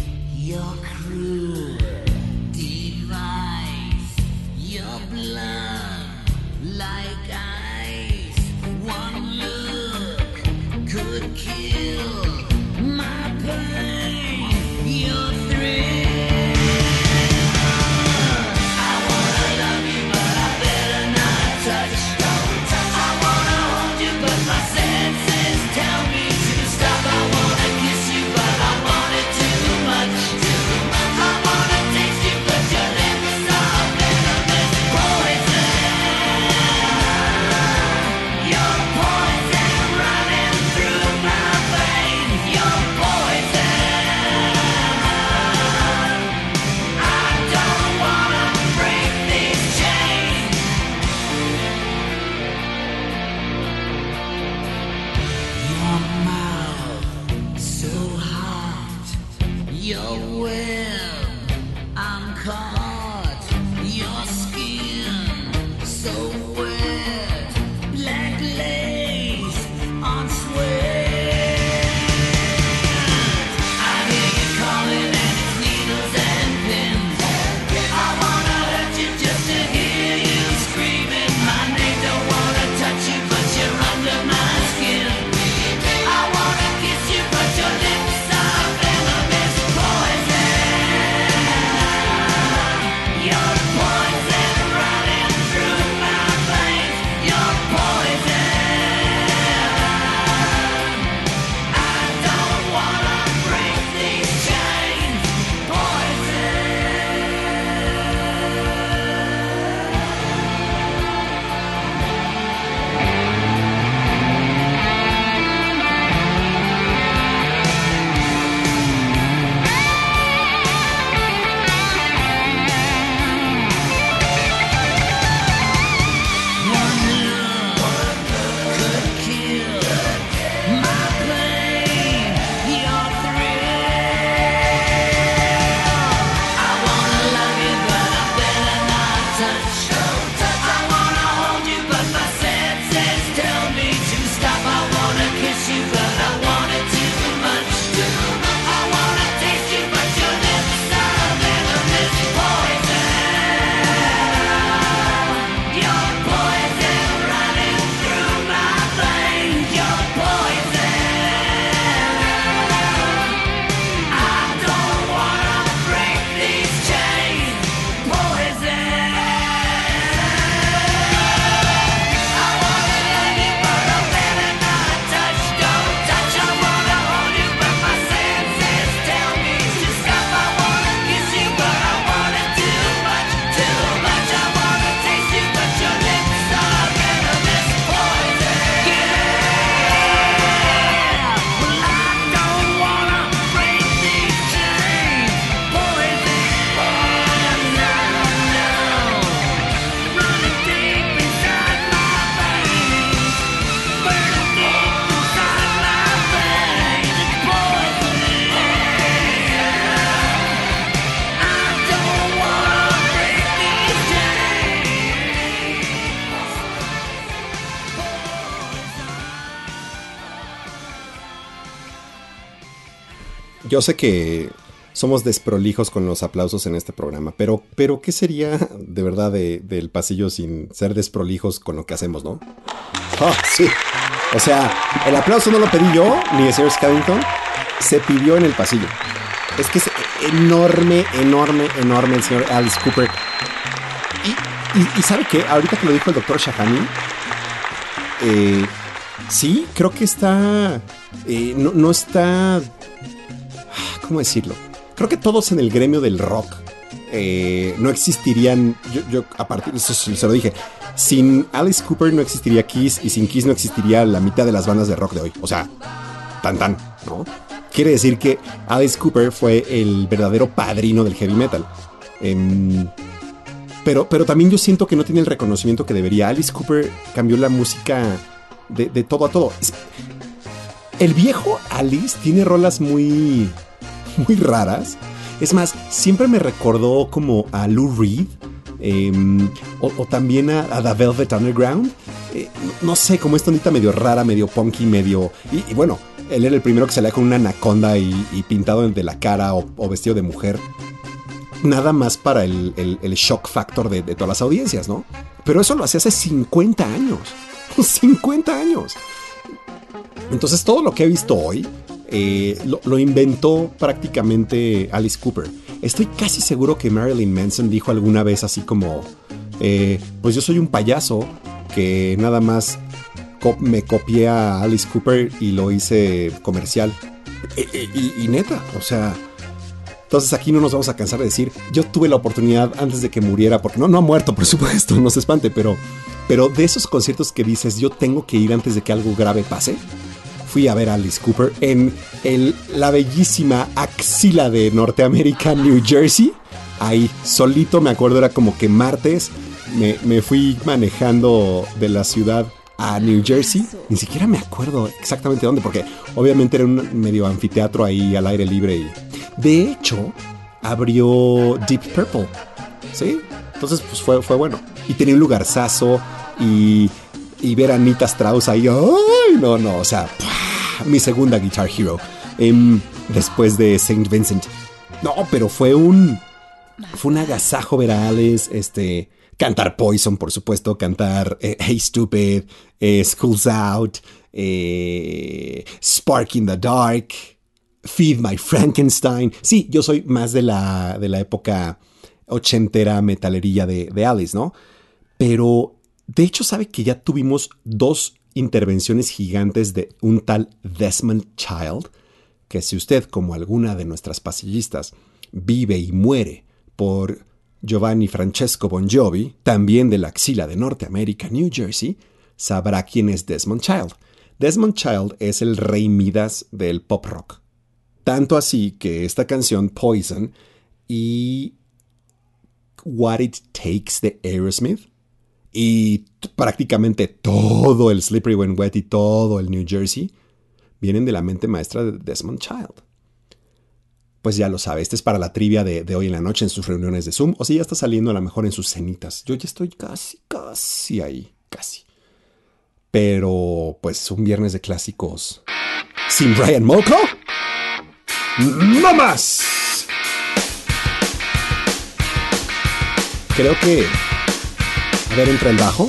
Yo sé que somos desprolijos con los aplausos en este programa, pero, pero ¿qué sería de verdad de- del pasillo sin ser desprolijos con lo que hacemos, no? Ah, sí. O sea, el aplauso no lo pedí yo, ni el señor Skellington, se pidió en el pasillo. Es que es enorme, enorme, enorme el señor Alice Cooper. Y, y- ¿sabe qué? Ahorita que lo dijo el doctor Shahani, eh, sí, creo que está... eh, no, no está... ¿Cómo decirlo? Creo que todos en el gremio del rock eh, no existirían. Yo, yo, a partir eso se lo dije. Sin Alice Cooper no existiría Kiss y sin Kiss no existiría la mitad de las bandas de rock de hoy. O sea, tan tan, ¿no? Quiere decir que Alice Cooper fue el verdadero padrino del heavy metal. Em, pero, pero también yo siento que no tiene el reconocimiento que debería. Alice Cooper cambió la música de, todo a todo. El viejo Alice tiene rolas muy, muy raras. Es más, siempre me recordó como a Lou Reed. em, o, también a, The Velvet Underground. Eh, no, sé, como esta ondita medio rara, medio punky, medio... Y, bueno, él era el primero que salía con una anaconda y, pintado de la cara o, vestido de mujer. Nada más para el shock factor de, de todas las audiencias, ¿no? Pero eso lo hacía hace 50 años. 50 años. Entonces todo lo que he visto hoy eh, lo, inventó prácticamente Alice Cooper. Estoy casi seguro que Marilyn Manson dijo alguna vez así como, eh, pues yo soy un payaso que nada más me copié a Alice Cooper y lo hice comercial. E- e- Y, y neta, o sea... Entonces aquí no nos vamos a cansar de decir, yo tuve la oportunidad antes de que muriera, porque no, no ha muerto, por supuesto, no se espante, pero, pero de esos conciertos que dices, yo tengo que ir antes de que algo grave pase, fui a ver a Alice Cooper en el- la bellísima axila de Norteamérica, New Jersey. Ahí, solito, me acuerdo, era como que martes, me, me fui manejando de la ciudad a New Jersey. Ni siquiera me acuerdo exactamente dónde, porque obviamente era un medio anfiteatro ahí al aire libre. Y, de hecho, abrió Deep Purple. ¿Sí? Entonces, pues fue, fue bueno. Y tenía un lugarzazo y, y ver a Anita Strauss ahí. ¡Ay! No, no, o sea, mi segunda Guitar Hero. Em, después de Saint Vincent. No, pero fue un. Fue un agasajo ver a Alice, este. Cantar Poison, por supuesto, cantar eh, Hey Stupid, eh, School's Out, eh, Spark in the Dark, Feed My Frankenstein. Sí, yo soy más de la, de la época ochentera metalerilla de, de Alice, ¿no? Pero de hecho, sabe que ya tuvimos dos intervenciones gigantes de un tal Desmond Child, que si usted, como alguna de nuestras pasillistas, vive y muere por Giovanni Francesco Bon Jovi, también de la axila de Norteamérica, New Jersey, sabrá quién es Desmond Child. Desmond Child es el rey Midas del pop rock. Tanto así que esta canción Poison y What It Takes de Aerosmith y prácticamente todo el Slippery When Wet y todo el New Jersey vienen de la mente maestra de Desmond Child. Pues ya lo sabe, este es para la trivia de, de hoy en la noche en sus reuniones de Zoom o si ya está saliendo a lo mejor en sus cenitas. Yo ya estoy casi, casi ahí, casi. Pero pues un viernes de clásicos sin Brian Molko. ¡No más! Creo que... Ver, entra el bajo.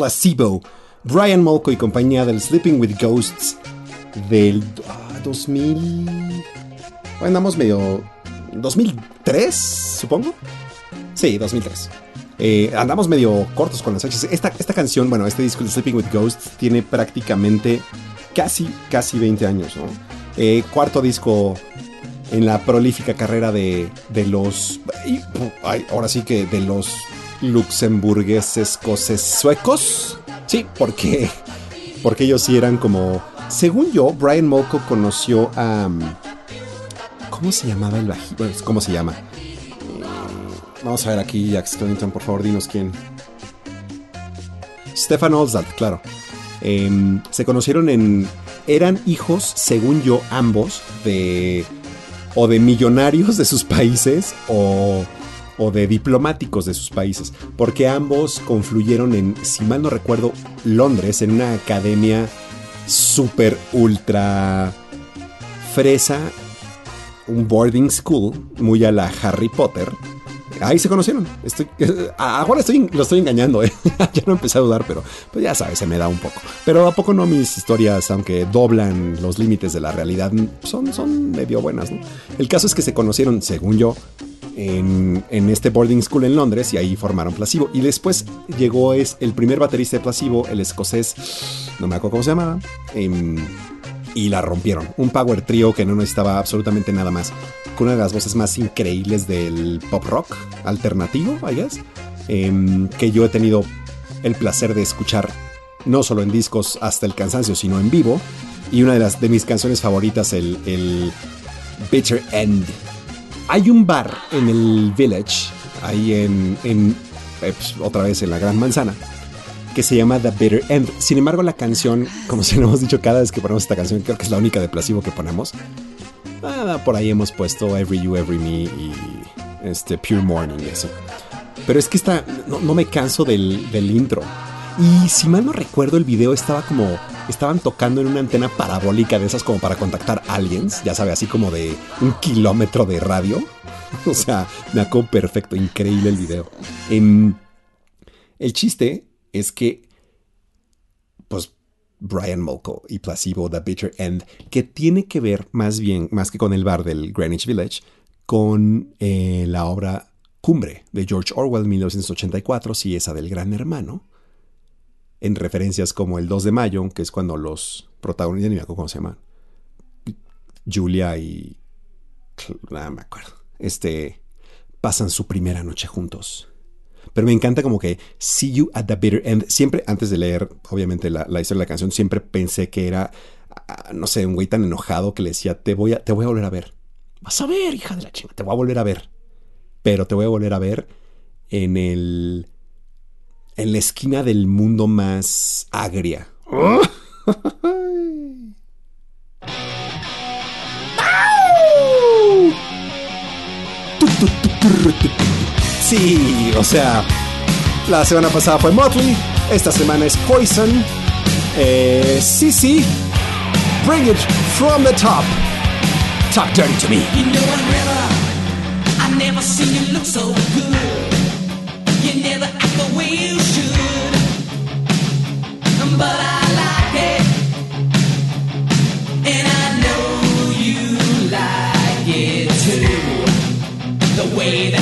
Placebo. Brian Molko y compañía del Sleeping with Ghosts del ah, 2000. Bueno, andamos medio. 2003, supongo. Sí, 2003. Eh, andamos medio cortos con las fechas. Esta, esta canción, bueno, este disco de Sleeping with Ghosts tiene prácticamente casi, casi 20 años, ¿no? Eh, cuarto disco en la prolífica carrera de, de los. ahora sí que de los luxemburgueses escoces suecos. Sí, porque, porque ellos sí eran como. Según yo, Brian Molko conoció a. um, ¿Cómo se llamaba el bajista? Bueno, ¿Cómo se llama? Eh, Vamos a ver aquí, Jack Skellington, por favor, dinos quién. Stefan Olsdal, claro. Em, se conocieron en. Eran hijos, según yo, ambos, de. o de millonarios de sus países o. o de diplomáticos de sus países. Porque ambos confluyeron en, si mal no recuerdo, Londres, en una academia súper ultra. fresa. Un boarding school, muy a la Harry Potter. Ahí se conocieron. Ahora estoy, lo estoy engañando, ¿eh? ya no empecé a dudar, pero pues ya sabes, se me da un poco. Pero a poco no mis historias, aunque doblan los límites de la realidad, son, son medio buenas. El caso es que se conocieron, según yo, en, este boarding school en Londres y ahí formaron Placebo. Y después llegó es el primer baterista de Placebo, el escocés, no me acuerdo cómo se llamaba, em, y la rompieron. Un power trio que no necesitaba absolutamente nada más. Con una de las voces más increíbles del pop rock alternativo, I guess, em, que yo he tenido el placer de escuchar no solo en discos hasta el cansancio, sino en vivo. Y una de, las, de mis canciones favoritas, el, el Bitter End. Hay un bar en el Village, ahí en, en eh, pues, otra vez en la Gran Manzana, que se llama The Bitter End. Sin embargo, la canción, como se lo hemos dicho cada vez que ponemos esta canción, creo que es la única de Placebo que ponemos. Ah, por ahí hemos puesto Every You, Every Me y este, Pure Morning y eso. Pero es que esta, no, no me canso del, del intro. Y si mal no recuerdo, el video estaba como. Estaban tocando en una antena parabólica de esas como para contactar aliens. Ya sabe, así como de un kilómetro de radio. O sea, me acuerdo perfecto, increíble el video. Em, el chiste es que. Pues. Brian Molko y Placebo, The Bitter End, que tiene que ver más bien, más que con el bar del Greenwich Village, con eh, la obra Cumbre de George Orwell 1984, sí, esa del gran hermano, en referencias como el 2 de mayo, que es cuando los protagonistas, ni me acuerdo cómo se llaman, Julia y... No me acuerdo. Este, pasan su primera noche juntos. Pero me encanta como que See You at the Bitter End. Siempre, antes de leer, obviamente, la, la historia de la canción, siempre pensé que era, ah, no sé, un güey tan enojado que le decía, te voy a, te voy a volver a ver. Vas a ver, hija de la chinga, te voy a volver a ver. Pero te voy a volver a ver en el. En la esquina del mundo más agria. Sí, o sea, la semana pasada fue Motley, esta semana es Poison. Eh, sí, sí, bring it from the top. Talk dirty to me. You know I never, I never seen you look so good. Way that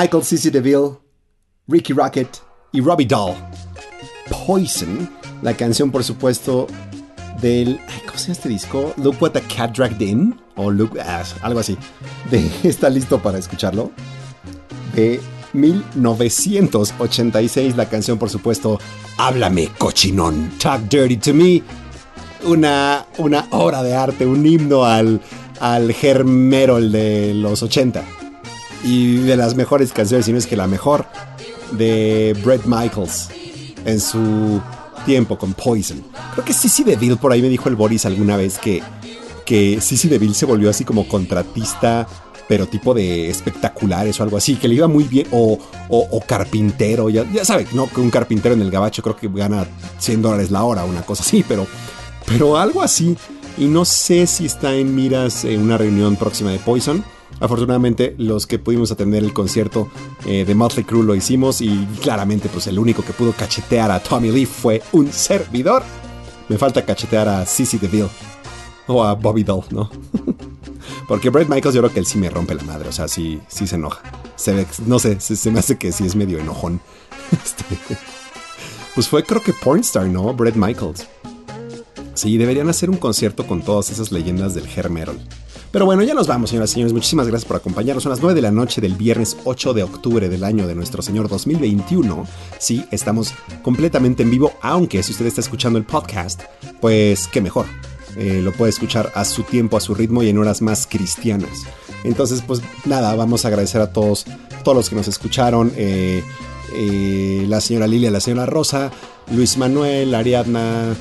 Michael, Cissy DeVille, Ricky Rocket y Robbie Dahl. Poison, la canción por supuesto del... ¿Cómo se llama este disco? Look What the Cat Dragged In. O Look... ah, algo así. De, ¿Está listo para escucharlo? De 1986, la canción por supuesto Háblame, cochinón. Talk Dirty to Me. Una, una obra de arte, un himno al, al metal de los 80 y de las mejores canciones, si no es que la mejor, de Brett Michaels en su tiempo con Poison. Creo que Sissy DeVille, por ahí me dijo el Boris alguna vez que, que Sissy DeVille se volvió así como contratista, pero tipo de espectaculares o algo así, que le iba muy bien, o, o- o carpintero, ya, ya sabe, no que un carpintero en el gabacho creo que gana 100 dólares la hora, una cosa así, pero, pero algo así. Y no sé si está en miras en una reunión próxima de Poison. Afortunadamente, los que pudimos atender el concierto eh, de Motley Crue lo hicimos y claramente, pues el único que pudo cachetear a Tommy Lee fue un servidor. Me falta cachetear a Sissy DeVille o a Bobby Doll, ¿no? Porque Brett Michaels yo creo que él sí me rompe la madre, o sea, sí, sí se enoja. Se ve, no sé, se, se me hace que sí es medio enojón. Este, pues fue creo que Pornstar, ¿no? Brett Michaels. Sí, deberían hacer un concierto con todas esas leyendas del hair. Pero bueno, ya nos vamos, señoras y señores. Muchísimas gracias por acompañarnos. Son las 9 de la noche del viernes 8 de octubre del año de nuestro Señor 2021. Sí, estamos completamente en vivo, aunque si usted está escuchando el podcast, pues qué mejor. Eh, lo puede escuchar a su tiempo, a su ritmo y en horas más cristianas. Entonces, pues nada, vamos a agradecer a todos, todos los que nos escucharon. eh, eh, la señora Lilia, la señora Rosa, Luis Manuel, Ariadna,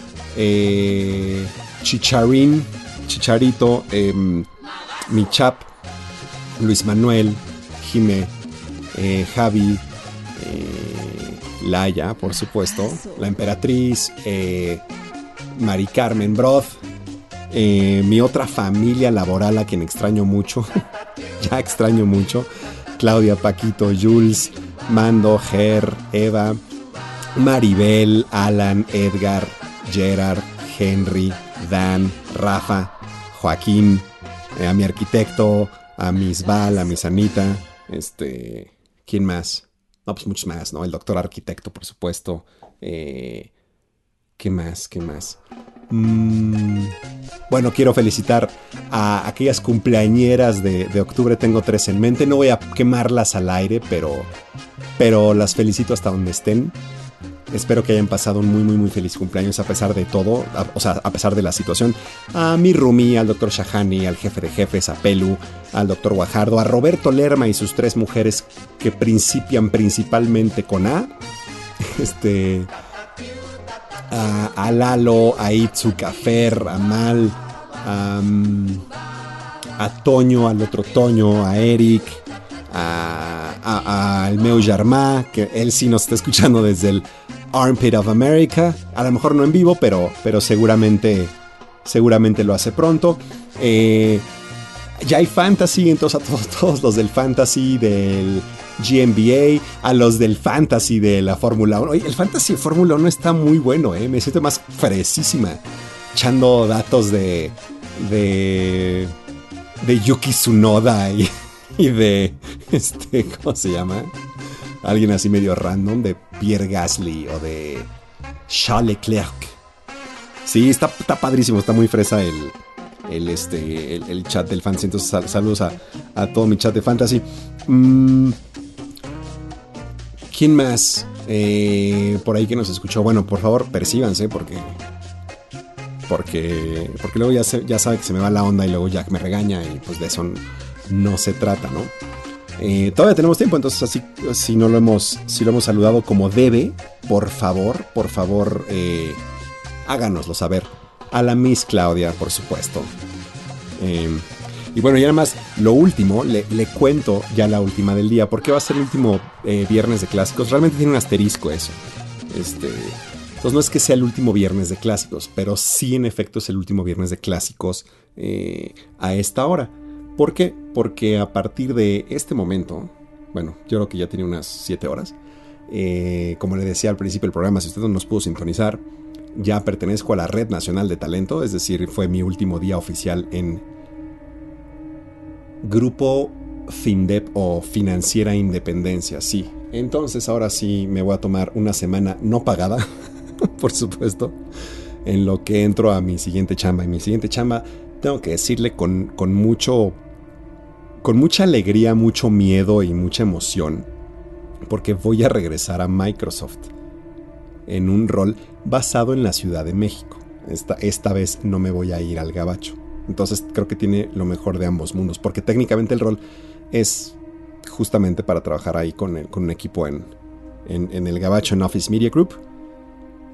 Chicharín, Chicharito, em, mi chap, Luis Manuel, Jime, eh, Javi, eh, Laia, por supuesto, la emperatriz, eh, Mari Carmen Broth, mi otra familia laboral a quien extraño mucho, ya extraño mucho, Claudia, Paquito, Jules, Mando, Ger, Eva, Maribel, Alan, Edgar, Gerard, Henry, Dan, Rafa, Joaquín, eh, a mi arquitecto, a Miss Val, a Miss Anita, este, ¿quién más? No, pues muchos más, ¿no? El doctor arquitecto, por supuesto. Eh, ¿Qué más? ¿Qué más? Mm, bueno, quiero felicitar a aquellas cumpleañeras de, de octubre. Tengo tres en mente. No voy a quemarlas al aire, pero, pero las felicito hasta donde estén. Espero que hayan pasado un muy, muy, muy feliz cumpleaños a pesar de todo, o sea, a pesar de la situación. A mi Rumi, al doctor Shahani, al jefe de jefes, a Pelu, al doctor Guajardo, a Roberto Lerma y sus tres mujeres que principian principalmente con A. Este. A, a Lalo, a Itzuka, a a Mal, a, Toño, al otro Toño, a Eric, a, a- a- Jarmá, que él sí nos está escuchando desde el Armpit of America. A lo mejor no en vivo, pero, pero seguramente, seguramente lo hace pronto. Eh, ya hay fantasy, entonces a todos, todos los del fantasy, del GMBA, a los del Fantasy de la Fórmula 1. Oye, el Fantasy de Fórmula 1 está muy bueno, ¿eh? Me siento más fresísima. Echando datos de. de. de Yuki Tsunoda y, y de. Este, ¿cómo se llama? Alguien así medio random, de Pierre Gasly o de. Charles Leclerc. Sí, está, está padrísimo, está muy fresa el, el, este, el, chat del fantasy. Entonces, sal- saludos a, a todo mi chat de fantasy. Mm, ¿Quién más eh, por ahí que nos escuchó? Bueno, por favor, percíbanse porque. Porque, porque luego ya, se- ya sabe que se me va la onda y luego Jack me regaña y pues de eso no se trata, ¿no? Eh, todavía tenemos tiempo, entonces así si no lo hemos, si lo hemos saludado como debe, por favor, por favor, eh, háganoslo saber. A la Miss Claudia, por supuesto. Eh, y bueno, y nada más, lo último, le, le cuento ya la última del día, porque va a ser el último eh, viernes de clásicos. Realmente tiene un asterisco eso. Este, entonces no es que sea el último viernes de clásicos, pero sí en efecto es el último viernes de clásicos a esta hora. ¿Por qué? Porque a partir de este momento, bueno, yo creo que ya tiene unas 7 horas, eh, como le decía al principio del programa, si usted no nos pudo sintonizar, ya pertenezco a la Red Nacional de Talento, es decir, fue mi último día oficial en Grupo FINDEP o Financiera Independencia, sí. Entonces ahora sí me voy a tomar una semana no pagada, por supuesto, en lo que entro a mi siguiente chamba. Y mi siguiente chamba, tengo que decirle con, con mucho, con mucha alegría, mucho miedo y mucha emoción, porque voy a regresar a Microsoft en un rol basado en la Ciudad de México. Esta, esta vez no me voy a ir al gabacho. Entonces creo que tiene lo mejor de ambos mundos, porque técnicamente el rol es justamente para trabajar ahí con, el- con un equipo en, en, en el gabacho en Office Media Group.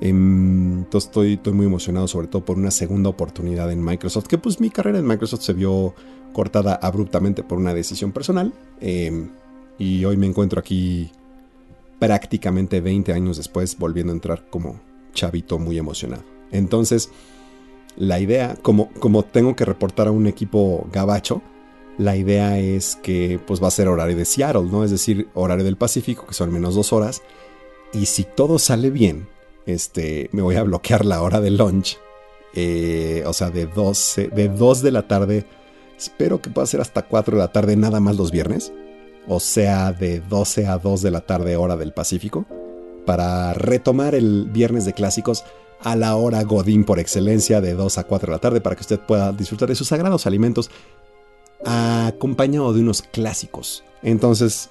Em, Entonces estoy, muy emocionado sobre todo por una segunda oportunidad en Microsoft, que pues mi carrera en Microsoft se vio cortada abruptamente por una decisión personal. em, y hoy me encuentro aquí prácticamente 20 años después volviendo a entrar como chavito muy emocionado. Entonces, la idea, como, como tengo que reportar a un equipo gabacho, la idea es que pues va a ser horario de Seattle, ¿no? Es decir, horario del Pacífico, que son menos dos horas. Y si todo sale bien, este, me voy a bloquear la hora de lunch. eh, o sea, de 12, de 2 de la tarde. Espero que pueda ser hasta 4 de la tarde, nada más los viernes. O sea, de 12 a 2 de la tarde, hora del Pacífico. Para retomar el viernes de clásicos a la hora Godín por excelencia, de 2 a 4 de la tarde, para que usted pueda disfrutar de sus sagrados alimentos acompañado de unos clásicos. Entonces,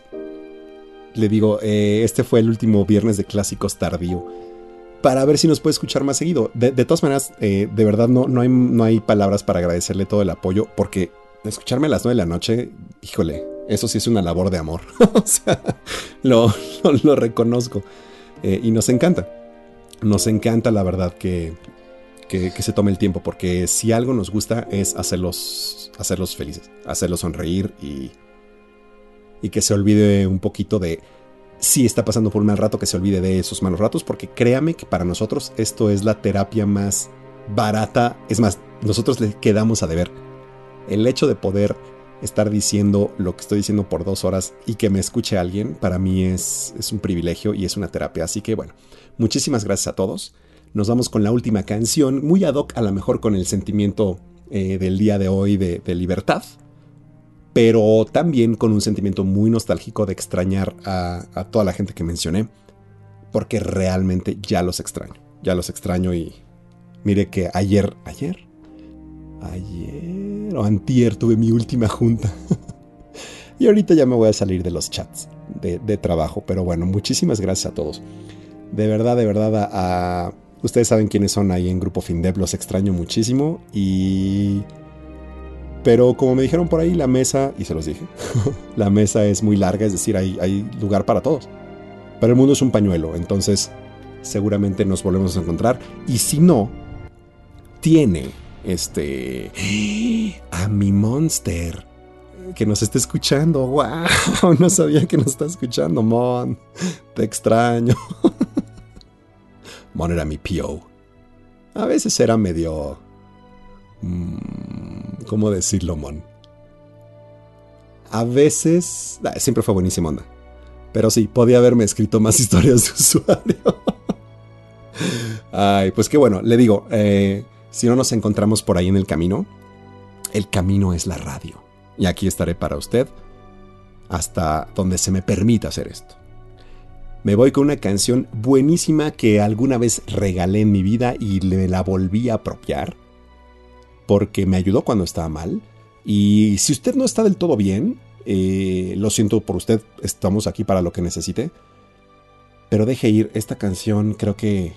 le digo, eh, este fue el último viernes de clásicos tardío. Para ver si nos puede escuchar más seguido. De, todas maneras, eh, de verdad no, no, hay, no hay palabras para agradecerle todo el apoyo, porque escucharme a las 9 de la noche, híjole, eso sí es una labor de amor. o sea, lo, lo, lo reconozco. Eh, y nos encanta. Nos encanta, la verdad, que, que, que se tome el tiempo, porque si algo nos gusta es hacerlos, hacerlos felices, hacerlos sonreír y, y que se olvide un poquito de si está pasando por un mal rato, que se olvide de esos malos ratos, porque créame que para nosotros esto es la terapia más barata. Es más, nosotros le quedamos a deber. El hecho de poder estar diciendo lo que estoy diciendo por dos horas y que me escuche alguien, para mí es, es un privilegio y es una terapia. Así que bueno, muchísimas gracias a todos. Nos vamos con la última canción, muy ad hoc a lo mejor con el sentimiento eh, del día de hoy de, de libertad, pero también con un sentimiento muy nostálgico de extrañar a, toda la gente que mencioné, porque realmente ya los extraño, ya los extraño y mire que ayer, ayer, ayer o antier tuve mi última junta. y ahorita ya me voy a salir de los chats de, trabajo, pero bueno, muchísimas gracias a todos. De verdad, de verdad, a, a ustedes saben quiénes son ahí en Grupo Findep, los extraño muchísimo y... Pero como me dijeron por ahí, la mesa, y se los dije, la mesa es muy larga, es decir, hay, lugar para todos. Pero el mundo es un pañuelo, entonces seguramente nos volvemos a encontrar. Y si no, tiene este a mi monster que nos está escuchando. ¡Wow! No sabía que nos está escuchando, Mon. Te extraño. Mon era mi PO. A veces era medio. Mmm, ¿Cómo decirlo, Mon? A veces. Siempre fue buenísima onda. Pero sí, podía haberme escrito más historias de usuario. Ay, pues qué bueno, le digo, eh, si no nos encontramos por ahí en el camino, el camino es la radio. Y aquí estaré para usted hasta donde se me permita hacer esto. Me voy con una canción buenísima que alguna vez regalé en mi vida y le la volví a apropiar porque me ayudó cuando estaba mal. Y si usted no está del todo bien, eh, lo siento por usted, estamos aquí para lo que necesite. Pero deje ir, esta canción creo que...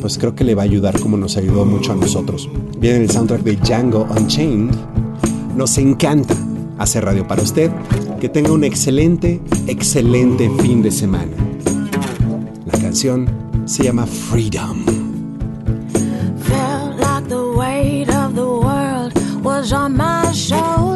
Pues creo que le va a ayudar como nos ayudó mucho a nosotros. Viene el soundtrack de Django Unchained. Nos encanta hacer radio para usted. Que tenga un excelente, excelente fin de semana. La canción se llama Freedom. Jean Major.